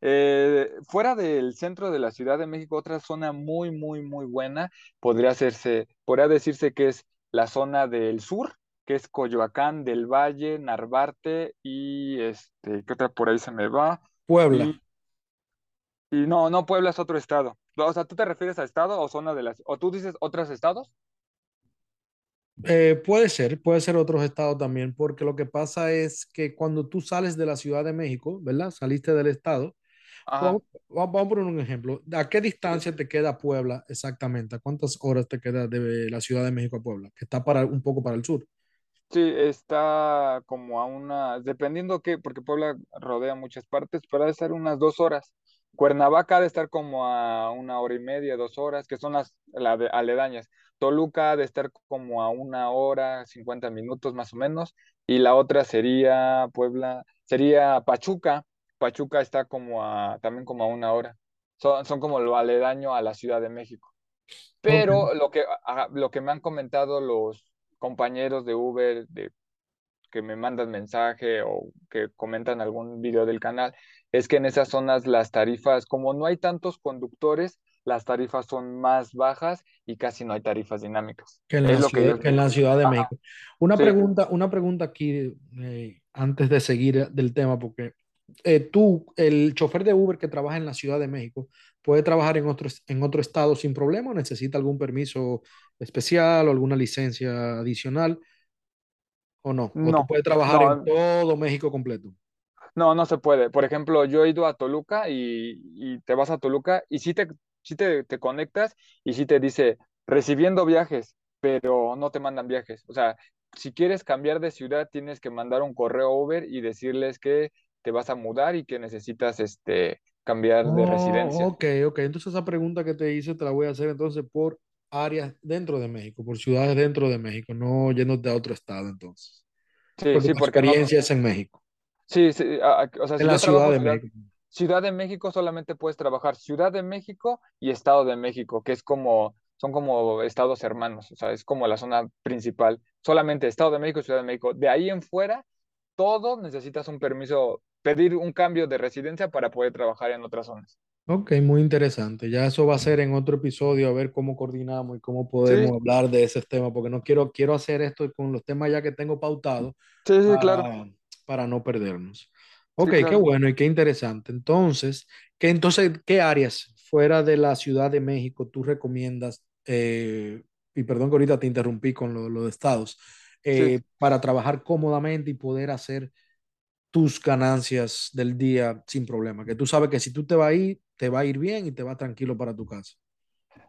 Eh, fuera del centro de la Ciudad de México, otra zona muy, muy, muy buena podría hacerse, podría decirse que es la zona del sur, que es Coyoacán del Valle, Narvarte y este, ¿qué otra por ahí se me va? Puebla. Y no, no, Puebla es otro estado. O sea, ¿tú te refieres a estado o zona de las... o tú dices otros estados? Eh, puede ser, puede ser otros estados también, porque lo que pasa es que cuando tú sales de la Ciudad de México, ¿verdad? Saliste del estado. Vamos, vamos, a poner un ejemplo. ¿A qué distancia te queda Puebla exactamente? ¿A cuántas horas te queda de la Ciudad de México a Puebla? Que está para, un poco para el sur. Sí, está como a una, dependiendo qué, porque Puebla rodea muchas partes, pero debe ser unas dos horas. Cuernavaca ha de estar como a una hora y media, dos horas, que son las, aledañas. Toluca ha de estar como a una hora, cincuenta minutos más o menos. Y la otra sería Puebla, sería Pachuca. Pachuca está como a, también como a una hora. Son, son como lo aledaño a la Ciudad de México. Pero lo, que, lo que me han comentado los compañeros de Uber, de que me mandan mensaje o que comentan algún video del canal, es que en esas zonas las tarifas, como no hay tantos conductores, las tarifas son más bajas y casi no hay tarifas dinámicas. Que en, la, ciudad, que en la ciudad, de México. Una, pregunta, una pregunta aquí, eh, antes de seguir del tema, porque eh, tú, el chofer de Uber que trabaja en la Ciudad de México, puede trabajar en otro, en otro estado sin problema o necesita algún permiso especial o alguna licencia adicional o no. O tú puedes trabajar en todo México completo. No, no se puede. Por ejemplo, yo he ido a Toluca y, te vas a Toluca y sí te, te, te conectas y sí te dice recibiendo viajes, pero no te mandan viajes. O sea, si quieres cambiar de ciudad, tienes que mandar un correo Uber y decirles que te vas a mudar y que necesitas este, cambiar de residencia. Oh, ok, ok. Entonces esa pregunta que te hice te la voy a hacer entonces por áreas dentro de México, por ciudades dentro de México, no yéndote a otro estado entonces. Sí, sí, porque experiencias en México. Sí, sí, o sea, en la Ciudad de México. Ciudad de México solamente puedes trabajar Ciudad de México y Estado de México, que es como, son como estados hermanos, o sea, es como la zona principal. Solamente Estado de México y Ciudad de México. De ahí en fuera, todo necesitas un permiso, pedir un cambio de residencia para poder trabajar en otras zonas. Ok, muy interesante. Ya eso va a ser en otro episodio, a ver cómo coordinamos y cómo Sí, podemos hablar de ese tema, porque no quiero, quiero hacer esto con los temas ya que tengo pautados sí, sí, claro, para, no perdernos. Ok, sí, qué bueno y qué interesante. Entonces, ¿qué, entonces, ¿qué áreas fuera de la Ciudad de México tú recomiendas? eh, y perdón que ahorita te interrumpí con lo, lo de estados, Sí. eh, para trabajar cómodamente y poder hacer tus ganancias del día sin problema. Que tú sabes que si tú te vas a ir, te va a ir bien y te vas tranquilo para tu casa.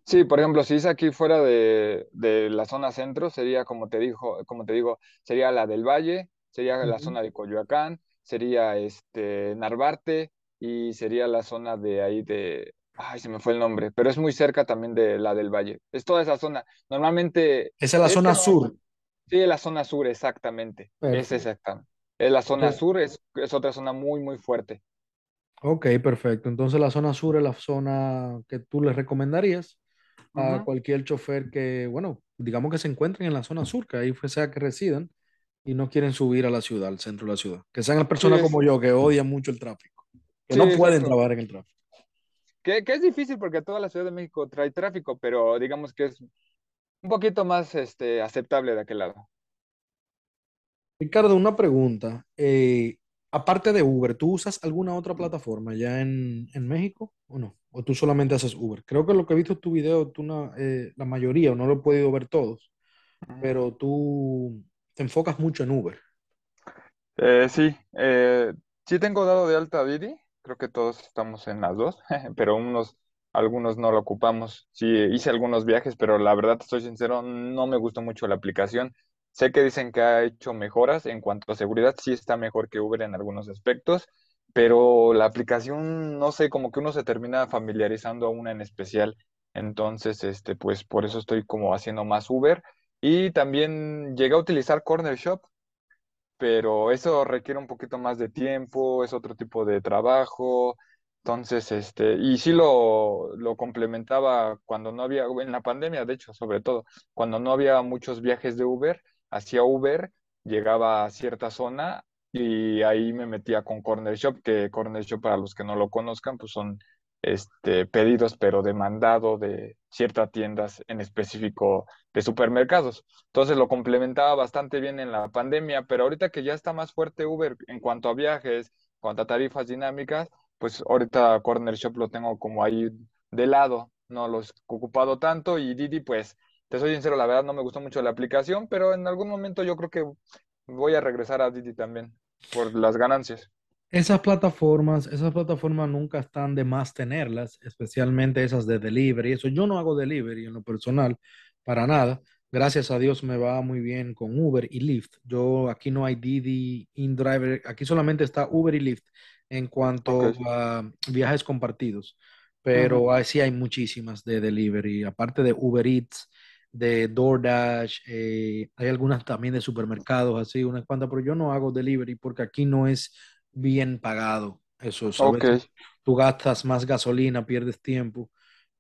Sí, por ejemplo, si es aquí fuera de, de la zona centro, sería como te dijo, como te digo, sería la del Valle, sería la zona de Coyoacán, sería este Narvarte y sería la zona de ahí de, ay, se me fue el nombre, pero es muy cerca también de la del Valle. Es toda esa zona. Normalmente, Esa es la es zona sur. sí, la zona sur, exactamente. Es Perfecto. exacta. Es la zona sur, es, es otra zona muy, muy fuerte. ok, perfecto. Entonces la zona sur es la zona que tú le recomendarías a cualquier chofer que, bueno, digamos que se encuentren en la zona sur, que ahí fue- sea que residan y no quieren subir a la ciudad, al centro de la ciudad. Que sean las Sí, personas es, como yo, que odian mucho el tráfico, que sí, no pueden exacto. trabajar en el tráfico. Que, que es difícil porque toda la Ciudad de México trae tráfico, pero digamos que es un poquito más este, aceptable de aquel lado. Ricardo, una pregunta. Eh, aparte de Uber, ¿tú usas alguna otra plataforma ya en, en México o no? ¿O tú solamente haces Uber? Creo que lo que he visto en tu video, tú no- eh, la mayoría, no lo he podido ver todos, Ujú. pero tú te enfocas mucho en Uber. Eh, sí, eh, sí tengo dado de alta Didi, creo que todos estamos en las dos, pero unos, algunos no lo ocupamos. Sí, hice algunos viajes, pero la verdad, te soy sincero, no me gustó mucho la aplicación. Sé que dicen que ha hecho mejoras en cuanto a seguridad, sí está mejor que Uber en algunos aspectos, pero la aplicación, no sé, como que uno se termina familiarizando a una en especial. Entonces, este, pues por eso estoy como haciendo más Uber. Y también llegué a utilizar Corner Shop pero eso requiere un poquito más de tiempo, es otro tipo de trabajo. Entonces, este, y sí lo, lo complementaba cuando no había, en la pandemia, de hecho, sobre todo, cuando no había muchos viajes de Uber, hacía Uber, llegaba a cierta zona y ahí me metía con Corner Shop, que Corner Shop, para los que no lo conozcan, pues son este, pedidos, pero de mandado de ciertas tiendas en específico de supermercados. Entonces lo complementaba bastante bien en la pandemia, pero ahorita que ya está más fuerte Uber en cuanto a viajes, en cuanto a tarifas dinámicas, pues ahorita Corner Shop lo tengo como ahí de lado, no lo he ocupado tanto y Didi, pues te soy sincero, la verdad no me gustó mucho la aplicación, pero en algún momento yo creo que voy a regresar a Didi también por las ganancias. Esas plataformas, esas plataformas nunca están de más tenerlas, especialmente esas de delivery. Eso yo no hago delivery en lo personal, para nada. Gracias a Dios me va muy bien con Uber y Lyft. Yo aquí no hay Didi, InDriver, aquí solamente está Uber y Lyft en cuanto a viajes compartidos. Pero así hay muchísimas de delivery, aparte de Uber Eats, de DoorDash, eh, hay algunas también de supermercados, así, unas cuantas, pero yo no hago delivery porque aquí no es bien pagado. Eso es, a Ok, veces tú gastas más gasolina, pierdes tiempo,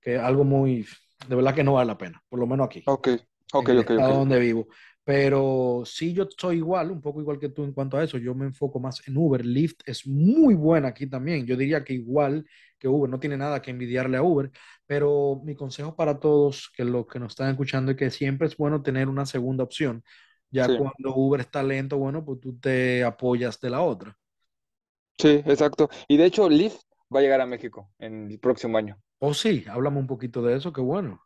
que algo muy, de verdad que no vale la pena, por lo menos aquí, ok, ok, en el donde vivo. Pero sí, yo soy igual, un poco igual que tú en cuanto a eso. Yo me enfoco más en Uber. Lyft es muy buena aquí también. Yo diría que igual que Uber, no tiene nada que envidiarle a Uber. Pero mi consejo para todos que los que nos están escuchando es que siempre es bueno tener una segunda opción. Ya Sí, cuando Uber está lento, bueno, pues tú te apoyas de la otra. Sí, exacto. Y de hecho, Lyft va a llegar a México en el próximo año. Oh, sí, háblame un poquito de eso, qué bueno.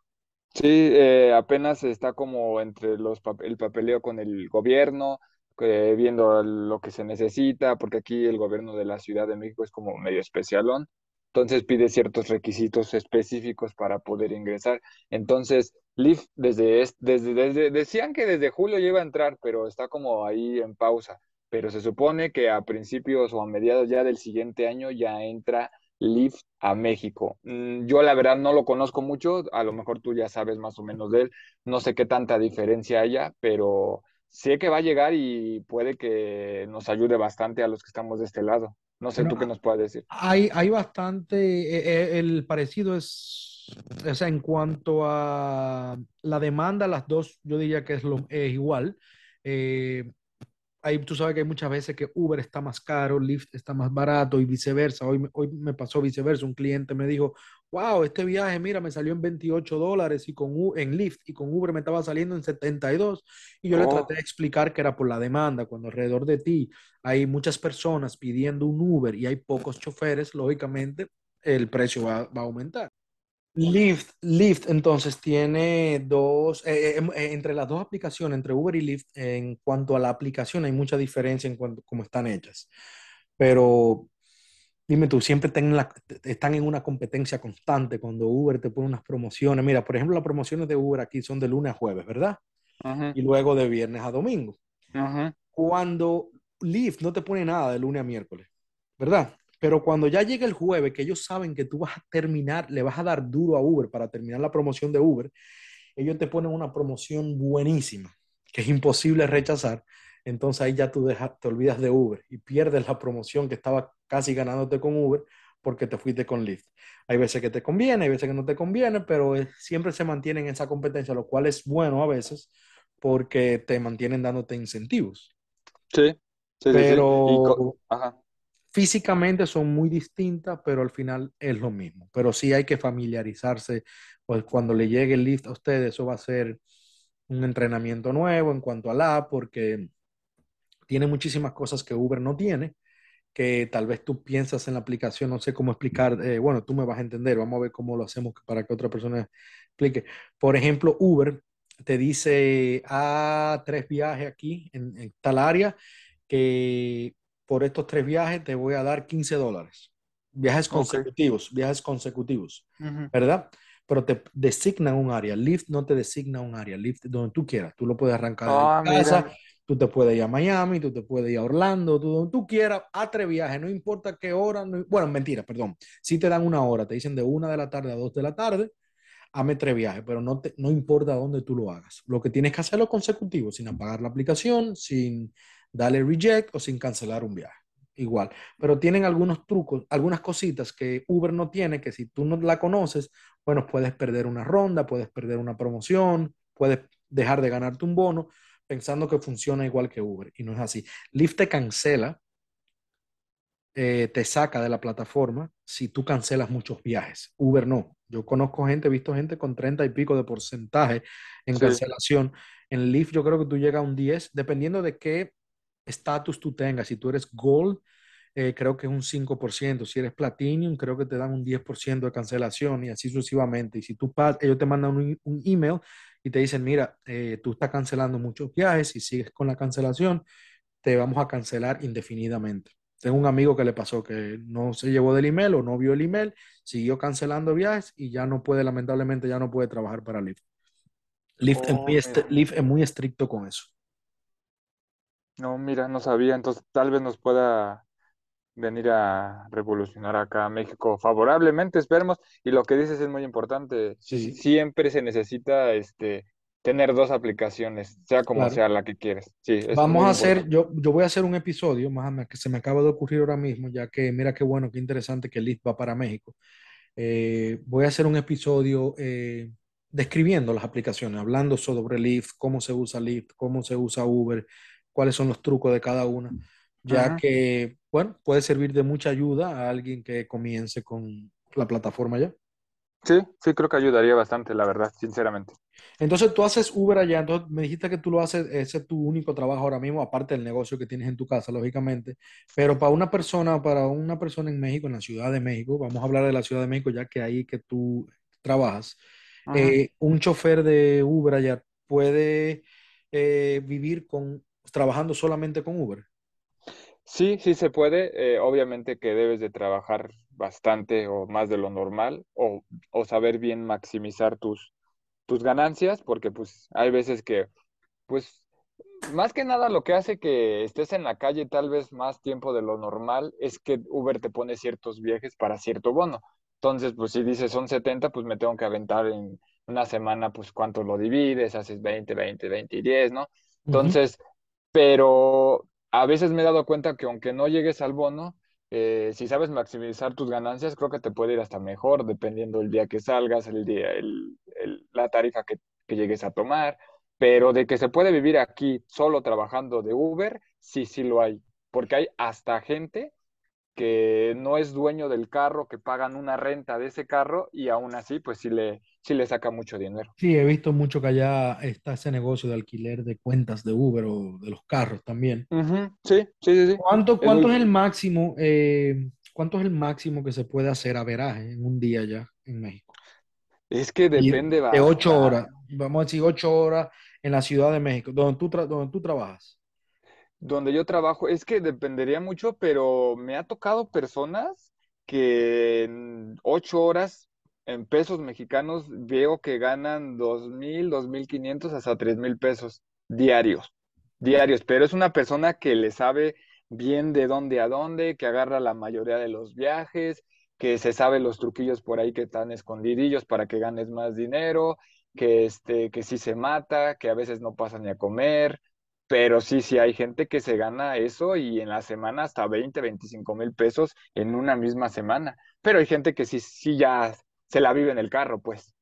Sí, eh, apenas está como entre los pap- el papeleo con el gobierno, eh, viendo lo que se necesita, porque aquí el gobierno de la Ciudad de México es como medio especialón, entonces pide ciertos requisitos específicos para poder ingresar. Entonces, Lyft desde, es- desde, desde, decían que desde julio ya iba a entrar, pero está como ahí en pausa, pero se supone que a principios o a mediados ya del siguiente año ya entra Lyft a México. Mm, Yo la verdad no lo conozco mucho, a lo mejor tú ya sabes más o menos de él, no sé qué tanta diferencia haya, pero sé que va a llegar y puede que nos ayude bastante a los que estamos de este lado. No sé tú qué nos puedes decir. hay, hay bastante, eh, eh, el parecido es, o sea, en cuanto a la demanda, las dos, yo diría que es, lo, es igual. Eh, Ahí tú sabes que hay muchas veces que Uber está más caro, Lyft está más barato y viceversa. Hoy, hoy me pasó viceversa. Un cliente me dijo, wow, este viaje, mira, me salió en 28 dólares y con, U- en Lyft y con Uber me estaba saliendo en 72. Y yo le traté Oh, de explicar que era por la demanda. Cuando alrededor de ti hay muchas personas pidiendo un Uber y hay pocos choferes, lógicamente el precio va, va a aumentar. Lyft, Lyft entonces tiene dos, eh, eh, eh, entre las dos aplicaciones, entre Uber y Lyft, en cuanto a la aplicación hay mucha diferencia en cuanto cómo están hechas. Pero dime tú, siempre la- están en una competencia constante cuando Uber te pone unas promociones. Mira, por ejemplo, las promociones de Uber aquí son de lunes a jueves, ¿verdad? Y luego de viernes a domingo. Cuando Lyft no te pone nada de lunes a miércoles, ¿verdad? Pero cuando ya llega el jueves, que ellos saben que tú vas a terminar, le vas a dar duro a Uber para terminar la promoción de Uber, ellos te ponen una promoción buenísima, que es imposible rechazar. Entonces ahí ya tú dejas, te olvidas de Uber y pierdes la promoción que estaba casi ganándote con Uber porque te fuiste con Lyft. Hay veces que te conviene, hay veces que no te conviene, pero siempre se mantiene en esa competencia, lo cual es bueno a veces porque te mantienen dándote incentivos. Sí, sí, sí, sí. Pero ajá. Físicamente son muy distintas, pero al final es lo mismo. Pero sí hay que familiarizarse, pues cuando le llegue el lift a ustedes, eso va a ser un entrenamiento nuevo en cuanto a la porque tiene muchísimas cosas que Uber no tiene, que tal vez tú piensas en la aplicación, no sé cómo explicar, eh, bueno, tú me vas a entender, vamos a ver cómo lo hacemos para que otra persona explique. Por ejemplo, Uber te dice a tres viajes aquí en, en tal área que por estos tres viajes te voy a dar 15 dólares. Viajes consecutivos, viajes consecutivos, Ujú. ¿verdad? Pero te designan un área. Lyft no te designa un área. Lyft donde tú quieras. Tú lo puedes arrancar de Ah, casa, mira. tú te puedes ir a Miami, tú te puedes ir a Orlando, tú donde tú quieras, a tres viajes, no importa qué hora. no- bueno, mentira, perdón. Si te dan una hora, te dicen de una de la tarde a dos de la tarde, hazme tres viajes, pero no, te, no importa dónde tú lo hagas. Lo que tienes que hacerlo consecutivo, sin apagar la aplicación, sin darle reject o sin cancelar un viaje. Igual. Pero tienen algunos trucos, algunas cositas que Uber no tiene, que si tú no la conoces, bueno, puedes perder una ronda, puedes perder una promoción, puedes dejar de ganarte un bono pensando que funciona igual que Uber. Y no es así. Lyft te cancela eh, te saca de la plataforma si tú cancelas muchos viajes. Uber no. Yo conozco gente, he visto gente con 30 y pico de porcentaje en Sí. cancelación. En Lyft yo creo que tú llegas a un 10, dependiendo de qué estatus tú tengas. Si tú eres Gold, eh, creo que es un 5%. Si eres Platinum, creo que te dan un 10% de cancelación y así sucesivamente. Y si tú pas ellos te mandan un, un email y te dicen, mira, eh, tú estás cancelando muchos viajes y sigues con la cancelación, te vamos a cancelar indefinidamente. Tengo un amigo que le pasó que no se llevó del email o no vio el email, siguió cancelando viajes y ya no puede, lamentablemente, ya no puede trabajar para Lyft. Lyft, es, muy Oh, est- mira. Lyft es muy estricto con eso. No, mira, no sabía. Entonces, tal vez nos pueda venir a revolucionar acá a México favorablemente, esperemos. Y lo que dices es muy importante. Sí, Siempre se necesita este tener dos aplicaciones, sea como claro. sea la que quieres. Sí, Vamos a hacer, yo, yo voy a hacer un episodio, más o menos, que se me acaba de ocurrir ahora mismo, ya que mira qué bueno, qué interesante que Lyft va para México. Eh, voy a hacer un episodio eh, describiendo las aplicaciones, hablando sobre Lyft, cómo se usa Lyft, cómo se usa Uber, cuáles son los trucos de cada una, ya que, bueno, puede servir de mucha ayuda a alguien que comience con la plataforma ya. Sí, sí, creo que ayudaría bastante, la verdad, sinceramente. Entonces tú haces Uber allá, entonces me dijiste que tú lo haces, ese es tu único trabajo ahora mismo, aparte del negocio que tienes en tu casa, lógicamente, pero para una persona, para una persona en México, en la Ciudad de México, vamos a hablar de la Ciudad de México ya que ahí que tú trabajas, eh, un chofer de Uber allá puede eh, vivir con, trabajando solamente con Uber. Sí, sí se puede. eh, obviamente que debes de trabajar bastante o más de lo normal o, o saber bien maximizar tus, tus ganancias, porque pues hay veces que, pues, más que nada lo que hace que estés en la calle tal vez más tiempo de lo normal es que Uber te pone ciertos viajes para cierto bono. Entonces, pues si dices son 70 pues me tengo que aventar en una semana, pues cuánto lo divides, haces 20 20 20 y 10, ¿no? Entonces, pero a veces me he dado cuenta que aunque no llegues al bono, eh, si sabes maximizar tus ganancias, creo que te puede ir hasta mejor, dependiendo el día que salgas, el día, el, el- la tarifa que, que llegues a tomar. pero de que se puede vivir aquí solo trabajando de Uber, sí, sí lo hay, porque hay hasta gente que no es dueño del carro, que pagan una renta de ese carro y aún así, pues sí le, sí le saca mucho dinero. Sí, he visto mucho que allá está ese negocio de alquiler de cuentas de Uber o de los carros también. Sí, sí, sí, sí. ¿Cuánto, Es cuánto es muy... el máximo, eh, cuánto es el máximo que se puede hacer a veraje en un día ya en México? Es que Y depende de ocho horas, vamos a decir ocho horas en la Ciudad de México, donde tú, tra- donde tú trabajas. Donde yo trabajo, es que dependería mucho, pero me ha tocado personas que en ocho horas en pesos mexicanos veo que ganan dos mil, dos mil quinientos hasta tres mil pesos diarios, diarios, pero es una persona que le sabe bien de dónde a dónde, que agarra la mayoría de los viajes, que se sabe los truquillos por ahí que están escondidillos para que ganes más dinero, que este, que sí se mata, que a veces no pasa ni a comer. Pero sí, sí, hay gente que se gana eso y en la semana hasta 20, 25 mil pesos en una misma semana. Pero hay gente que sí, sí ya se la vive en el carro, pues.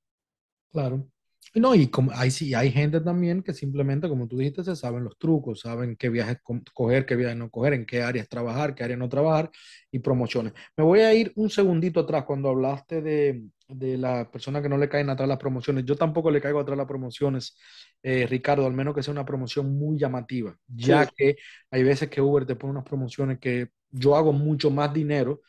Claro. No, y como, hay, sí, hay gente también que simplemente, como tú dijiste, se saben los trucos, saben qué viajes co- coger, qué viajes no coger, en qué áreas trabajar, qué áreas no trabajar y promociones. Me voy a ir un segundito atrás cuando hablaste de, de la persona que no le caen atrás las promociones. Yo tampoco le caigo atrás las promociones, eh, Ricardo, al menos que sea una promoción muy llamativa, ya Sí. que hay veces que Uber te pone unas promociones que yo hago mucho más dinero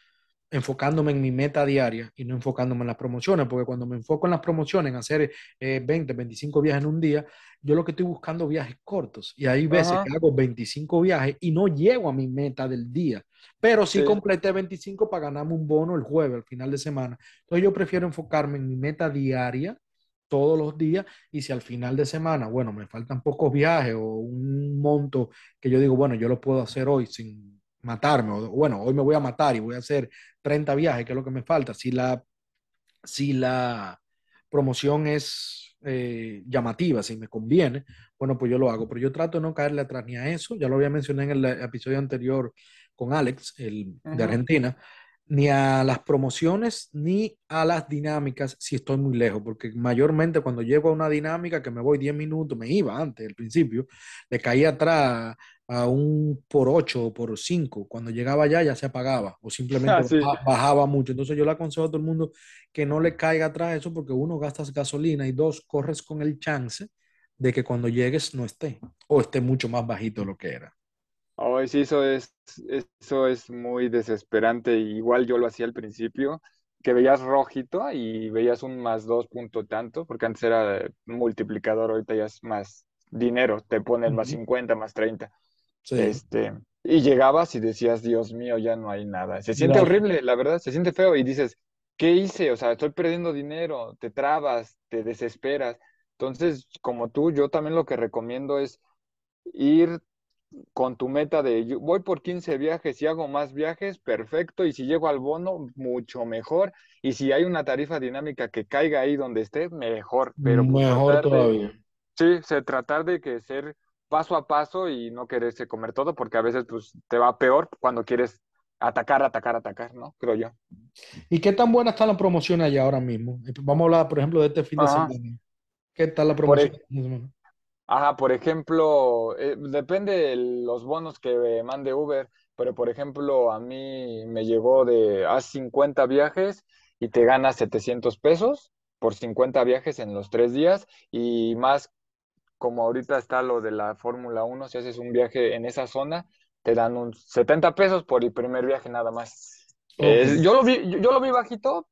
enfocándome en mi meta diaria y no enfocándome en las promociones, porque cuando me enfoco en las promociones, en hacer eh, 20, 25 viajes en un día, yo lo que estoy buscando viajes cortos y hay veces Ajá, que hago 25 viajes y no llego a mi meta del día, pero sí sí. completé 25 para ganarme un bono el jueves, al final de semana. Entonces yo prefiero enfocarme en mi meta diaria todos los días y si al final de semana, bueno, me faltan pocos viajes o un monto que yo digo, bueno, yo lo puedo hacer hoy sin matarme, o bueno, hoy me voy a matar y voy a hacer 30 viajes, que es lo que me falta. Si la, si la promoción es eh, llamativa, si me conviene, bueno, pues yo lo hago. Pero yo trato de no caerle atrás ni a eso. Ya lo había mencionado en el episodio anterior con Alex, el de. Argentina, ni a las promociones ni a las dinámicas si estoy muy lejos, porque mayormente cuando llego a una dinámica que me voy 10 minutos, me iba antes, al principio, le caía atrás a un por 8 o por 5 cuando llegaba allá ya se apagaba o simplemente Ah, sí. bajaba mucho. Entonces yo le aconsejo a todo el mundo que no le caiga atrás eso porque uno, gastas gasolina y dos, corres con el chance de que cuando llegues no esté o esté mucho más bajito de lo que era. Sí, eso es, eso es muy desesperante. Igual yo lo hacía al principio, que veías rojito y veías un más dos punto tanto, porque antes era multiplicador, ahorita ya es más dinero, te ponen más Ujú. 50 más 30. Sí, Este, y llegabas y decías, Dios mío, ya no hay nada. Se siente gracias. horrible, la verdad, se siente feo y dices, ¿qué hice? O sea, estoy perdiendo dinero, te trabas, te desesperas. Entonces, como tú, yo también lo que recomiendo es ir con tu meta de yo voy por 15 viajes y hago más viajes, perfecto. Y si llego al bono, mucho mejor. Y si hay una tarifa dinámica que caiga ahí donde esté, mejor. Pero pues Mejor de, todavía. sí, se tratar de que ser paso a paso y no quererse comer todo, porque a veces pues te va peor cuando quieres atacar, atacar, atacar, ¿no? Creo yo. ¿Y qué tan buena está la promoción allá ahora mismo? Vamos a hablar, por ejemplo, de este fin de semana. ¿Qué tal la promoción? Ajá, por ejemplo, eh, depende de los bonos que mande Uber, pero por ejemplo, a mí me llegó de haz 50 viajes y te ganas 700 pesos por 50 viajes en los tres días y más como ahorita está lo de la Fórmula Uno, si haces un viaje en esa zona, te dan un 70 pesos por el primer viaje nada más. Eh, yo lo vi, yo, yo lo vi bajito,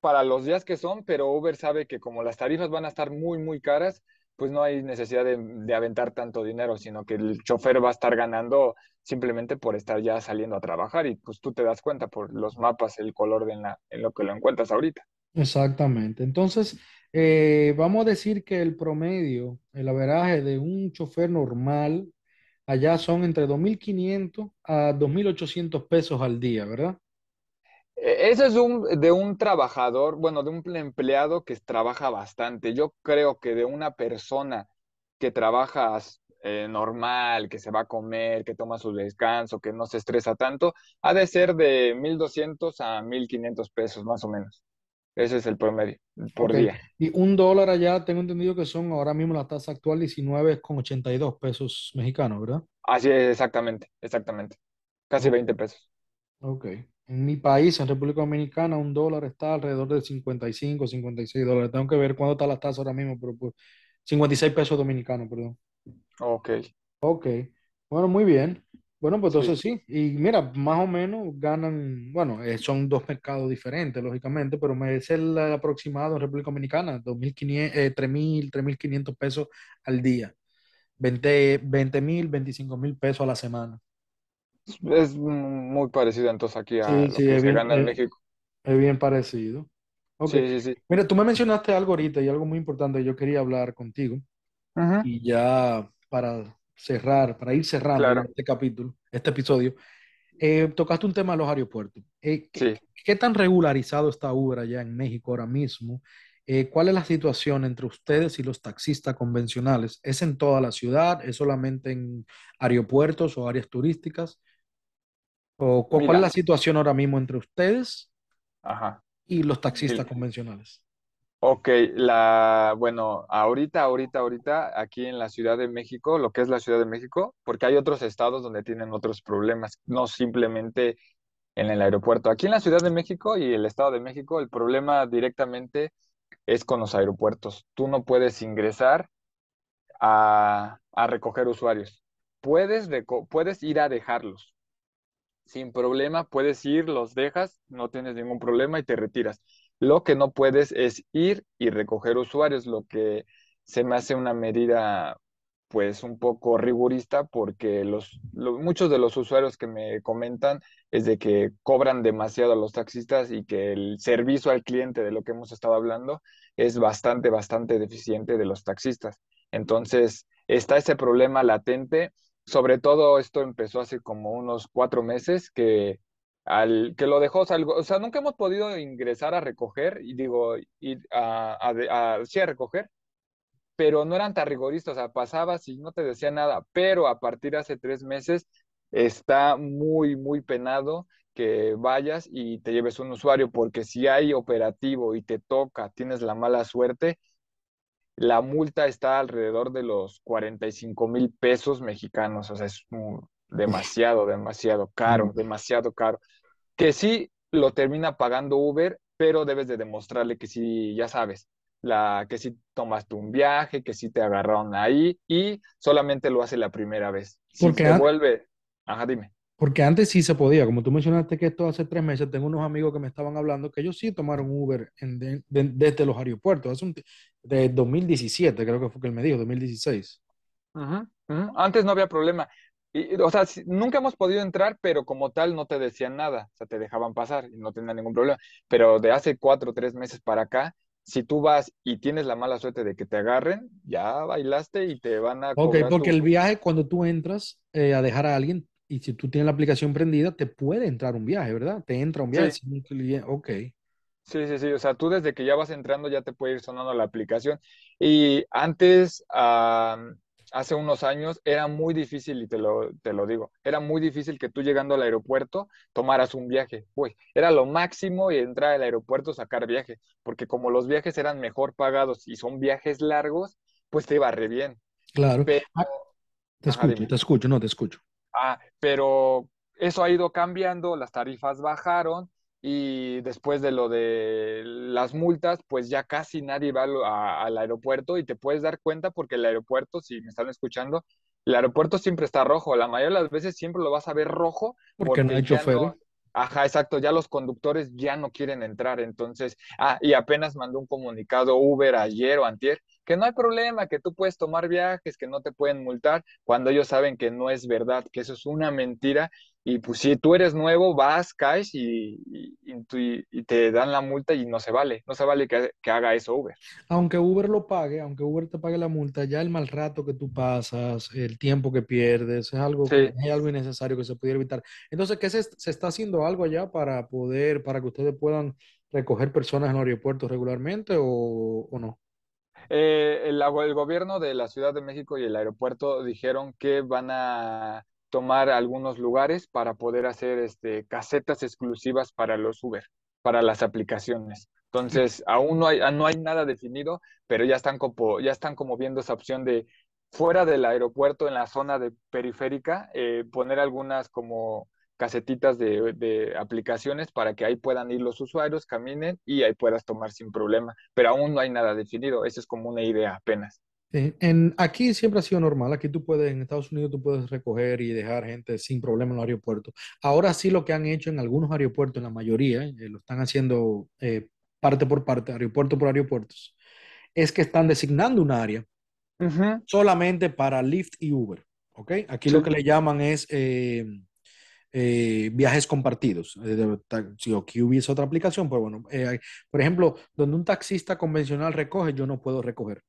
para los días que son, pero Uber sabe que como las tarifas van a estar muy, muy caras, pues no hay necesidad de, de aventar tanto dinero, sino que el chofer va a estar ganando simplemente por estar ya saliendo a trabajar y pues tú te das cuenta por los mapas, el color de en, la- en lo que lo encuentras ahorita. Exactamente. Entonces, eh, vamos a decir que el promedio, el averaje de un chofer normal allá son entre 2.500 a 2.800 pesos al día, ¿verdad? E- Ese es un, de un trabajador, bueno, de un empleado que trabaja bastante. Yo creo que de una persona que trabaja eh, normal, que se va a comer, que toma su descanso, que no se estresa tanto, ha de ser de 1.200 a 1.500 pesos más o menos. Ese es el promedio por día. Y un dólar allá, tengo entendido que son ahora mismo la tasa actual 19,82 pesos mexicanos, ¿verdad? Así es, exactamente, exactamente. Casi Ok. 20 pesos. Ok. En mi país, en República Dominicana, un dólar está alrededor de 55, 56 dólares. Tengo que ver cuándo está la tasa ahora mismo, pero pues 56 pesos dominicanos, perdón. Ok, Ok. Bueno, muy bien. Bueno, pues entonces sí. Y mira, más o menos ganan, bueno, eh, son dos mercados diferentes, lógicamente, pero me es el aproximado en República Dominicana, 2.500, eh, 3.000, 3.500 pesos al día. 20 20 mil, 25 mil pesos a la semana. Es muy parecido entonces aquí a Sí, lo sí, que es se bien, gana en es, México. es bien parecido. Ok. Sí, sí, sí. Mira, tú me mencionaste algo ahorita y algo muy importante que yo quería hablar contigo. Ujú, Y ya para cerrar, para ir cerrando claro, este capítulo, este episodio, eh, tocaste un tema de los aeropuertos. Eh, ¿qué, sí. qué tan regularizado está Uber allá en México ahora mismo? Eh, ¿cuál es la situación entre ustedes y los taxistas convencionales? ¿Es en toda la ciudad? ¿Es solamente en aeropuertos o áreas turísticas? ¿O cu- cuál es la situación ahora mismo entre ustedes ajá. y los taxistas convencionales? Ok, la, bueno, ahorita, ahorita, ahorita, aquí en la Ciudad de México, lo que es la Ciudad de México, porque hay otros estados donde tienen otros problemas, no simplemente en el aeropuerto. Aquí en la Ciudad de México y el Estado de México, el problema directamente es con los aeropuertos. Tú no puedes ingresar a, a recoger usuarios. Puedes, puedes ir a dejarlos. Sin problema, puedes ir, los dejas, no tienes ningún problema y te retiras. Lo que no puedes es ir y recoger usuarios, lo que se me hace una medida pues un poco rigurista porque muchos de los usuarios que me comentan es de que cobran demasiado a los taxistas y que el servicio al cliente de lo que hemos estado hablando es bastante, bastante deficiente de los taxistas. Entonces, está ese problema latente sobre todo esto empezó hace como unos cuatro meses que, al, que lo dejó, salgo, o sea, nunca hemos podido ingresar a recoger, y digo, ir a, a, a- sí a recoger, pero no eran tan rigoristas, o sea, pasabas y no te decía nada, pero a partir de hace tres meses está muy, muy penado que vayas y te lleves un usuario, porque si hay operativo y te toca, tienes la mala suerte, la multa está alrededor de los cuarenta y cinco mil pesos mexicanos, o sea, es un- demasiado, demasiado caro, mucho. demasiado caro. Que sí lo termina pagando Uber, pero debes de demostrarle que sí, ya sabes, la, que sí tomaste un viaje, que sí te agarraron ahí y solamente lo hace la primera vez. Si Porque, te vuelve, ajá, dime. Porque antes sí se podía, como tú mencionaste que esto hace tres meses, tengo unos amigos que me estaban hablando que ellos sí tomaron Uber en- de- de- desde los aeropuertos, es un, de 2017, creo que fue que él me dijo, 2016. Ujú, ujú. Antes no había problema. Y, o sea, nunca hemos podido entrar, pero como tal no te decían nada, o sea, te dejaban pasar y no tenían ningún problema. Pero de hace cuatro o tres meses para acá, si tú vas y tienes la mala suerte de que te agarren, ya bailaste y te van a Ok, porque tu... el viaje, cuando tú entras eh, a dejar a alguien, y si tú tienes la aplicación prendida, te puede entrar un viaje, ¿verdad? Te entra un viaje Sí, sin un cliente. Ok, sí, sí, sí, o sea, tú desde que ya vas entrando ya te puede ir sonando la aplicación. Y antes, ah, hace unos años, era muy difícil, y te lo, te lo digo, era muy difícil que tú llegando al aeropuerto tomaras un viaje. Uy, era lo máximo y entrar al aeropuerto, sacar viaje, porque como los viajes eran mejor pagados y son viajes largos, pues te iba re bien. claro. Pero, Ah, te escucho, te escucho, no te escucho. Ah, pero eso ha ido cambiando, las tarifas bajaron y después de lo de las multas, pues ya casi nadie va al, a- al aeropuerto y te puedes dar cuenta porque el aeropuerto, si me están escuchando, el aeropuerto siempre está rojo. La mayoría de las veces siempre lo vas a ver rojo Porque no hay porque choferes. no, ajá, exacto, ya los conductores ya no quieren entrar. Entonces, ah, y apenas mandó un comunicado Uber ayer o antier que no hay problema, que tú puedes tomar viajes, que no te pueden multar cuando ellos saben que no es verdad, que eso es una mentira. Y pues si tú eres nuevo, vas, caes y, te dan la multa y no se vale, no se vale que, que haga eso Uber. Aunque Uber lo pague, aunque Uber te pague la multa, ya el mal rato que tú pasas, el tiempo que pierdes, es algo que es algo innecesario que se pudiera evitar. Entonces, ¿qué se, se está haciendo algo allá para poder, para que ustedes puedan recoger personas en aeropuertos regularmente o, o no? Eh, el, el gobierno de la Ciudad de México y el aeropuerto dijeron que van a tomar algunos lugares para poder hacer este, casetas exclusivas para los Uber, para las aplicaciones. Entonces, aún no hay, no hay nada definido, pero ya están, como, ya están como viendo esa opción de fuera del aeropuerto, en la zona de periférica, eh, poner algunas como casetitas de, de, aplicaciones para que ahí puedan ir los usuarios, caminen y ahí puedas tomar sin problema. Pero aún no hay nada definido, eso es como una idea apenas. En, aquí siempre ha sido normal, aquí tú puedes, en Estados Unidos tú puedes recoger y dejar gente sin problema en los aeropuertos. Ahora sí lo que han hecho en algunos aeropuertos, en la mayoría, eh, lo están haciendo eh, parte por parte, aeropuerto por aeropuertos, es que están designando un área solamente para Lyft y Uber. ¿ok? Aquí lo que le llaman es eh, viajes compartidos. si aquí hubiese otra aplicación, pues bueno, por ejemplo, donde un taxista convencional recoge, yo no puedo recoger.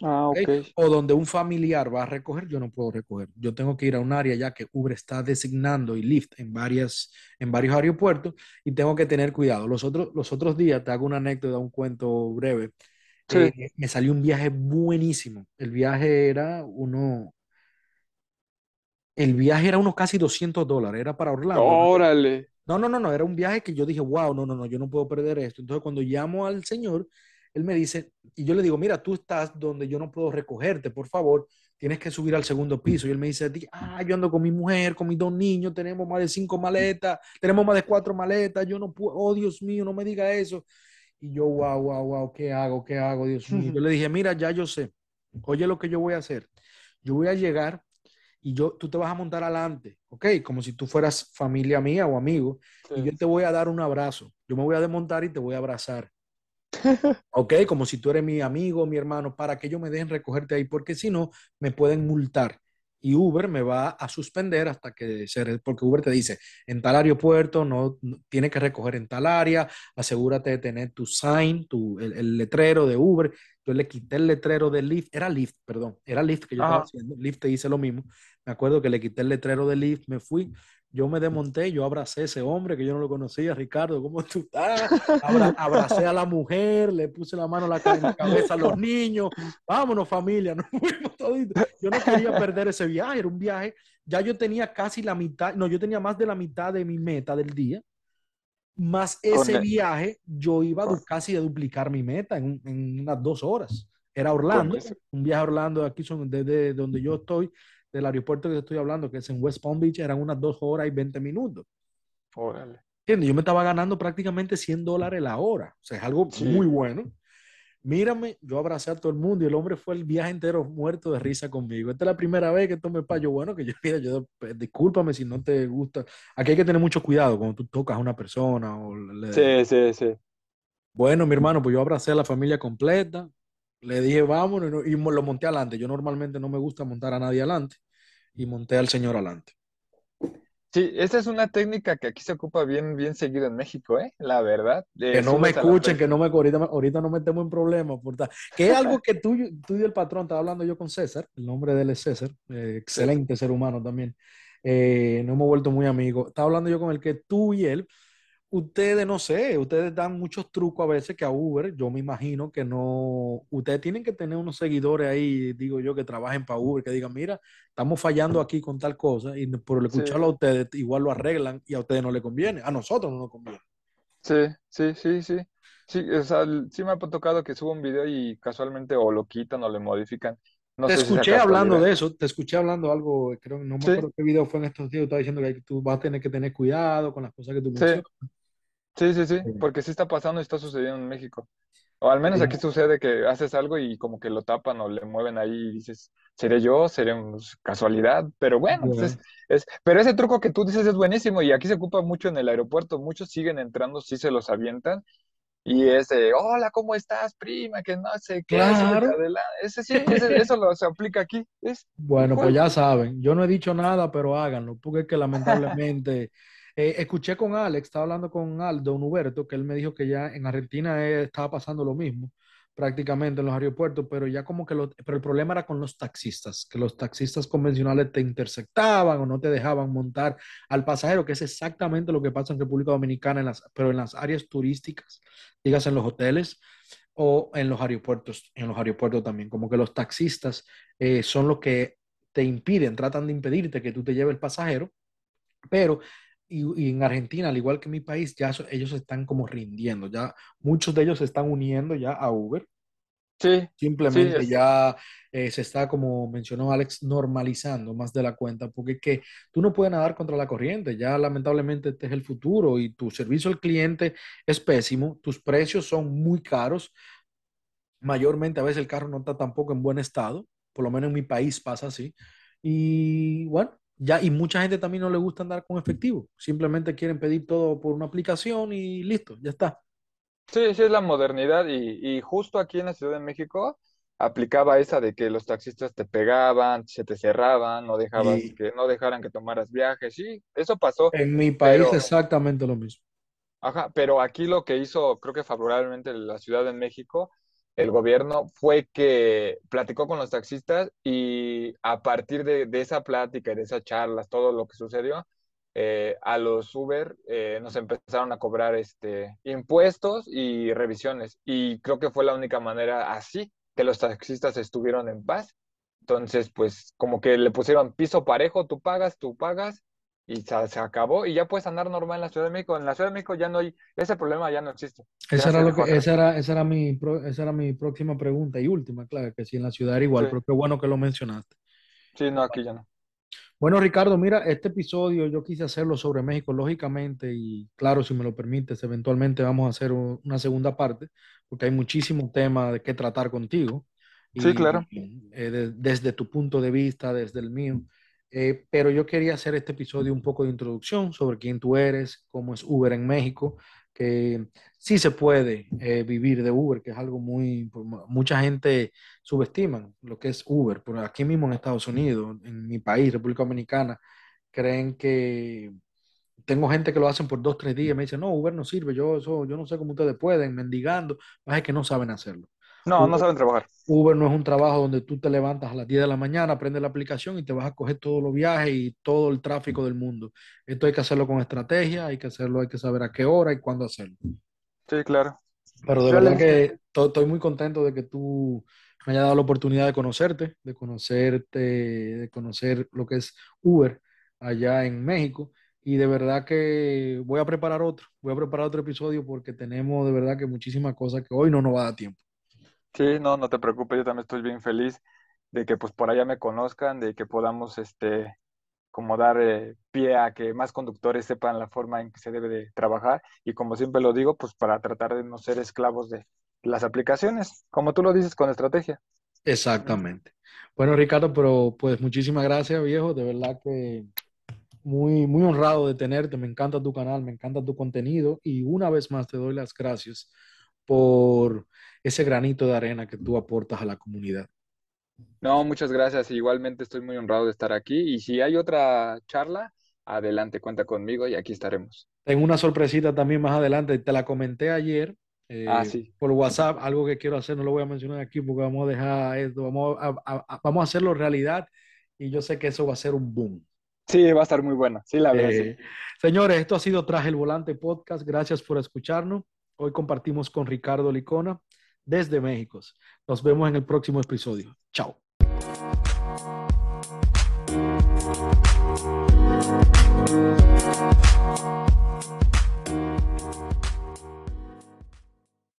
Ah, okay. O donde un familiar va a recoger, yo no puedo recoger. Yo tengo que ir a un área ya que Uber está designando y Lyft en, varias, en varios aeropuertos y tengo que tener cuidado. Los otros, los otros días, te hago una anécdota, un cuento breve. Eh, me salió un viaje buenísimo. El viaje era uno, el viaje era unos casi 200 dólares, era para Orlando. Órale. No, no, no, no, era un viaje que yo dije, wow, no, no, no, yo no puedo perder esto. Entonces cuando llamo al señor, él me dice, y yo le digo, mira, tú estás donde yo no puedo recogerte, por favor, tienes que subir al segundo piso. Y él me dice, ah, yo ando con mi mujer, con mis dos niños, tenemos más de cinco maletas, tenemos más de cuatro maletas, yo no puedo, oh Dios mío, no me diga eso. Y yo, wow, wow, wow, ¿qué hago? ¿Qué hago, Dios mío? Yo le dije, mira, ya yo sé, oye lo que yo voy a hacer. Yo voy a llegar y yo, tú te vas a montar adelante, ¿ok? Como si tú fueras familia mía o amigo, y yo te voy a dar un abrazo. Yo me voy a desmontar y te voy a abrazar. ok, como si tú eres mi amigo, mi hermano, para que ellos me dejen recogerte ahí, porque si no, me pueden multar. Y Uber me va a suspender hasta que se, porque Uber te dice, en tal aeropuerto no, tiene que recoger en tal área, asegúrate de tener tu sign, tu, el, letrero de Uber. Yo le quité el letrero de Lyft, era Lyft, perdón, era Lyft que yo estaba haciendo, Lyft te dice lo mismo. Me acuerdo que le quité el letrero de Lyft, me fui, yo me desmonté, yo abracé a ese hombre que yo no lo conocía, Ricardo, ¿cómo tú estás? abracé a la mujer, le puse la mano a la, cabeza a los niños, vámonos familia, nos fuimos toditos. Yo no quería perder ese viaje, era un viaje, ya yo tenía casi la mitad, no, yo tenía más de la mitad de mi meta del día, más ese viaje, yo iba casi a duplicar mi meta en, en unas dos horas. Era Orlando, un viaje a Orlando, aquí son desde donde yo estoy, del aeropuerto que estoy hablando, que es en West Palm Beach, eran unas dos horas y 20 minutos. Órale. Yo me estaba ganando prácticamente 100 dólares la hora. O sea, es algo muy bueno. Mírame, yo abracé a todo el mundo y el hombre fue el viaje entero muerto de risa conmigo. Esta es la primera vez que tomé payo bueno, que yo, mira, yo, pues, discúlpame si no te gusta. Aquí hay que tener mucho cuidado cuando tú tocas a una persona. O Sí, sí, sí. Bueno, mi hermano, pues yo abracé a la familia completa. Le dije, vámonos, y lo monté adelante. Yo normalmente no me gusta montar a nadie adelante, y monté al señor adelante. Sí, esa es una técnica que aquí se ocupa bien, bien seguido en México, ¿eh? La verdad. que no me escuchen, que no me ahorita, ahorita no metemos en problemas. Que es algo que tú, tú y el patrón, estaba hablando yo con César, el nombre de él es César, eh, excelente ser humano también. Eh, no hemos vuelto muy amigos. Estaba hablando yo con el que tú y él ustedes, no sé, ustedes dan muchos trucos a veces que a Uber, yo me imagino que no, ustedes tienen que tener unos seguidores ahí, digo yo, que trabajen para Uber, que digan, mira, estamos fallando aquí con tal cosa, y por escucharlo a ustedes, igual lo arreglan y a ustedes no les conviene, a nosotros no nos conviene. Sí, sí, sí, sí. Sí, o sea, sí me ha tocado que subo un video y casualmente o lo quitan o le modifican. No te escuché hablando de eso, te escuché hablando algo, creo que no me acuerdo qué video fue en estos días, estaba diciendo que tú vas a tener que tener cuidado con las cosas que tú mencionas. Sí, sí, sí, porque sí está pasando y está sucediendo en México. O al menos aquí sucede que haces algo y como que lo tapan o le mueven ahí y dices, ¿seré yo? ¿Seré casualidad? Pero bueno, pues es, pero ese truco que tú dices es buenísimo y aquí se ocupa mucho en el aeropuerto. Muchos siguen entrando, sí se los avientan y es de, hola, ¿cómo estás, prima? Que no sé qué. Claro. Ese, sí, eso lo, se aplica aquí. Es, bueno, pues ya saben, yo no he dicho nada, pero háganlo, porque es que lamentablemente... Eh, escuché con Alex, estaba hablando con Aldo Huberto, que él me dijo que ya en Argentina estaba pasando lo mismo prácticamente en los aeropuertos, pero ya como que lo, pero el problema era con los taxistas, que los taxistas convencionales te interceptaban o no te dejaban montar al pasajero, que es exactamente lo que pasa en República Dominicana, en las, pero en las áreas turísticas, digas en los hoteles o en los aeropuertos, en los aeropuertos también, como que los taxistas eh, son los que te impiden, tratan de impedirte que tú te lleves el pasajero, pero y, en Argentina, al igual que mi país, ya ellos están como rindiendo, ya muchos de ellos se están uniendo ya a Uber. Sí. Simplemente ya eh, se está, como mencionó Alex, normalizando más de la cuenta, porque es que tú no puedes nadar contra la corriente, ya lamentablemente este es el futuro y tu servicio al cliente es pésimo, tus precios son muy caros, mayormente a veces el carro no está tampoco en buen estado, por lo menos en mi país pasa así, y bueno, ya, y mucha gente también no le gusta andar con efectivo. Simplemente quieren pedir todo por una aplicación y listo, ya está. Sí, sí, es la modernidad. Y, justo aquí en la Ciudad de México aplicaba esa de que los taxistas te pegaban, se te cerraban, no dejabas que no dejaran que tomaras viajes. Sí, eso pasó. En mi país exactamente lo mismo. Ajá, pero aquí lo que hizo, creo que favorablemente la Ciudad de México, el gobierno fue que platicó con los taxistas y a partir de, esa plática y de esas charlas, todo lo que sucedió, eh, a los Uber eh, nos empezaron a cobrar este, impuestos y revisiones. Y creo que fue la única manera así que los taxistas estuvieron en paz. Entonces, pues como que le pusieron piso parejo, tú pagas, tú pagas, y se, acabó y ya puedes andar normal en la Ciudad de México. En la Ciudad de México ya no hay, ese problema ya no existe. Esa era, lo que, esa era, esa era, mi, esa era mi próxima pregunta y última, claro, que si en la ciudad era igual, pero qué bueno que lo mencionaste. Sí, no, aquí ya no. Bueno, Ricardo, mira, este episodio yo quise hacerlo sobre México, lógicamente, y claro, si me lo permites, eventualmente vamos a hacer una segunda parte, porque hay muchísimo tema de qué tratar contigo. Sí, claro. Eh, desde tu punto de vista, desde el mío. Eh, pero yo quería hacer este episodio un poco de introducción sobre quién tú eres, cómo es Uber en México, que sí se puede eh, vivir de Uber, que es algo muy, mucha gente subestima lo que es Uber, pero aquí mismo en Estados Unidos, en mi país, República Dominicana, creen que tengo gente que lo hacen por dos, tres días, me dicen, no, Uber no sirve, yo, eso, yo no sé cómo ustedes pueden, mendigando, es que no saben hacerlo. No, no saben trabajar. Uber no es un trabajo donde tú te levantas a las 10 de la mañana, prendes la aplicación y te vas a coger todos los viajes y todo el tráfico del mundo. Esto hay que hacerlo con estrategia, hay que hacerlo, hay que saber a qué hora y cuándo hacerlo. Sí, claro. Pero de verdad que estoy muy contento de que tú me hayas dado la oportunidad de conocerte, de conocerte, de conocer lo que es Uber allá en México. Y de verdad que voy a preparar otro, voy a preparar otro episodio porque tenemos de verdad que muchísimas cosas que hoy no nos va a dar tiempo. Sí, no, no te preocupes, yo también estoy bien feliz de que pues por allá me conozcan, de que podamos este como dar eh, pie a que más conductores sepan la forma en que se debe de trabajar y como siempre lo digo, pues para tratar de no ser esclavos de las aplicaciones, como tú lo dices, con estrategia. Exactamente. Bueno, Ricardo, pero pues muchísimas gracias, viejo, de verdad que muy, muy honrado de tenerte, me encanta tu canal, me encanta tu contenido y una vez más te doy las gracias por ese granito de arena que tú aportas a la comunidad. No, muchas gracias. Igualmente estoy muy honrado de estar aquí. Y si hay otra charla, adelante, cuenta conmigo y aquí estaremos. Tengo una sorpresita también más adelante. Te la comenté ayer eh, ah, sí. por WhatsApp, algo que quiero hacer, no lo voy a mencionar aquí porque vamos a dejar esto, vamos a, vamos a hacerlo realidad y yo sé que eso va a ser un boom. Sí, va a estar muy bueno. Sí, la verdad. Eh, señores, esto ha sido Traje el Volante Podcast. Gracias por escucharnos. Hoy compartimos con Ricardo Licona desde México. Nos vemos en el próximo episodio. Chao.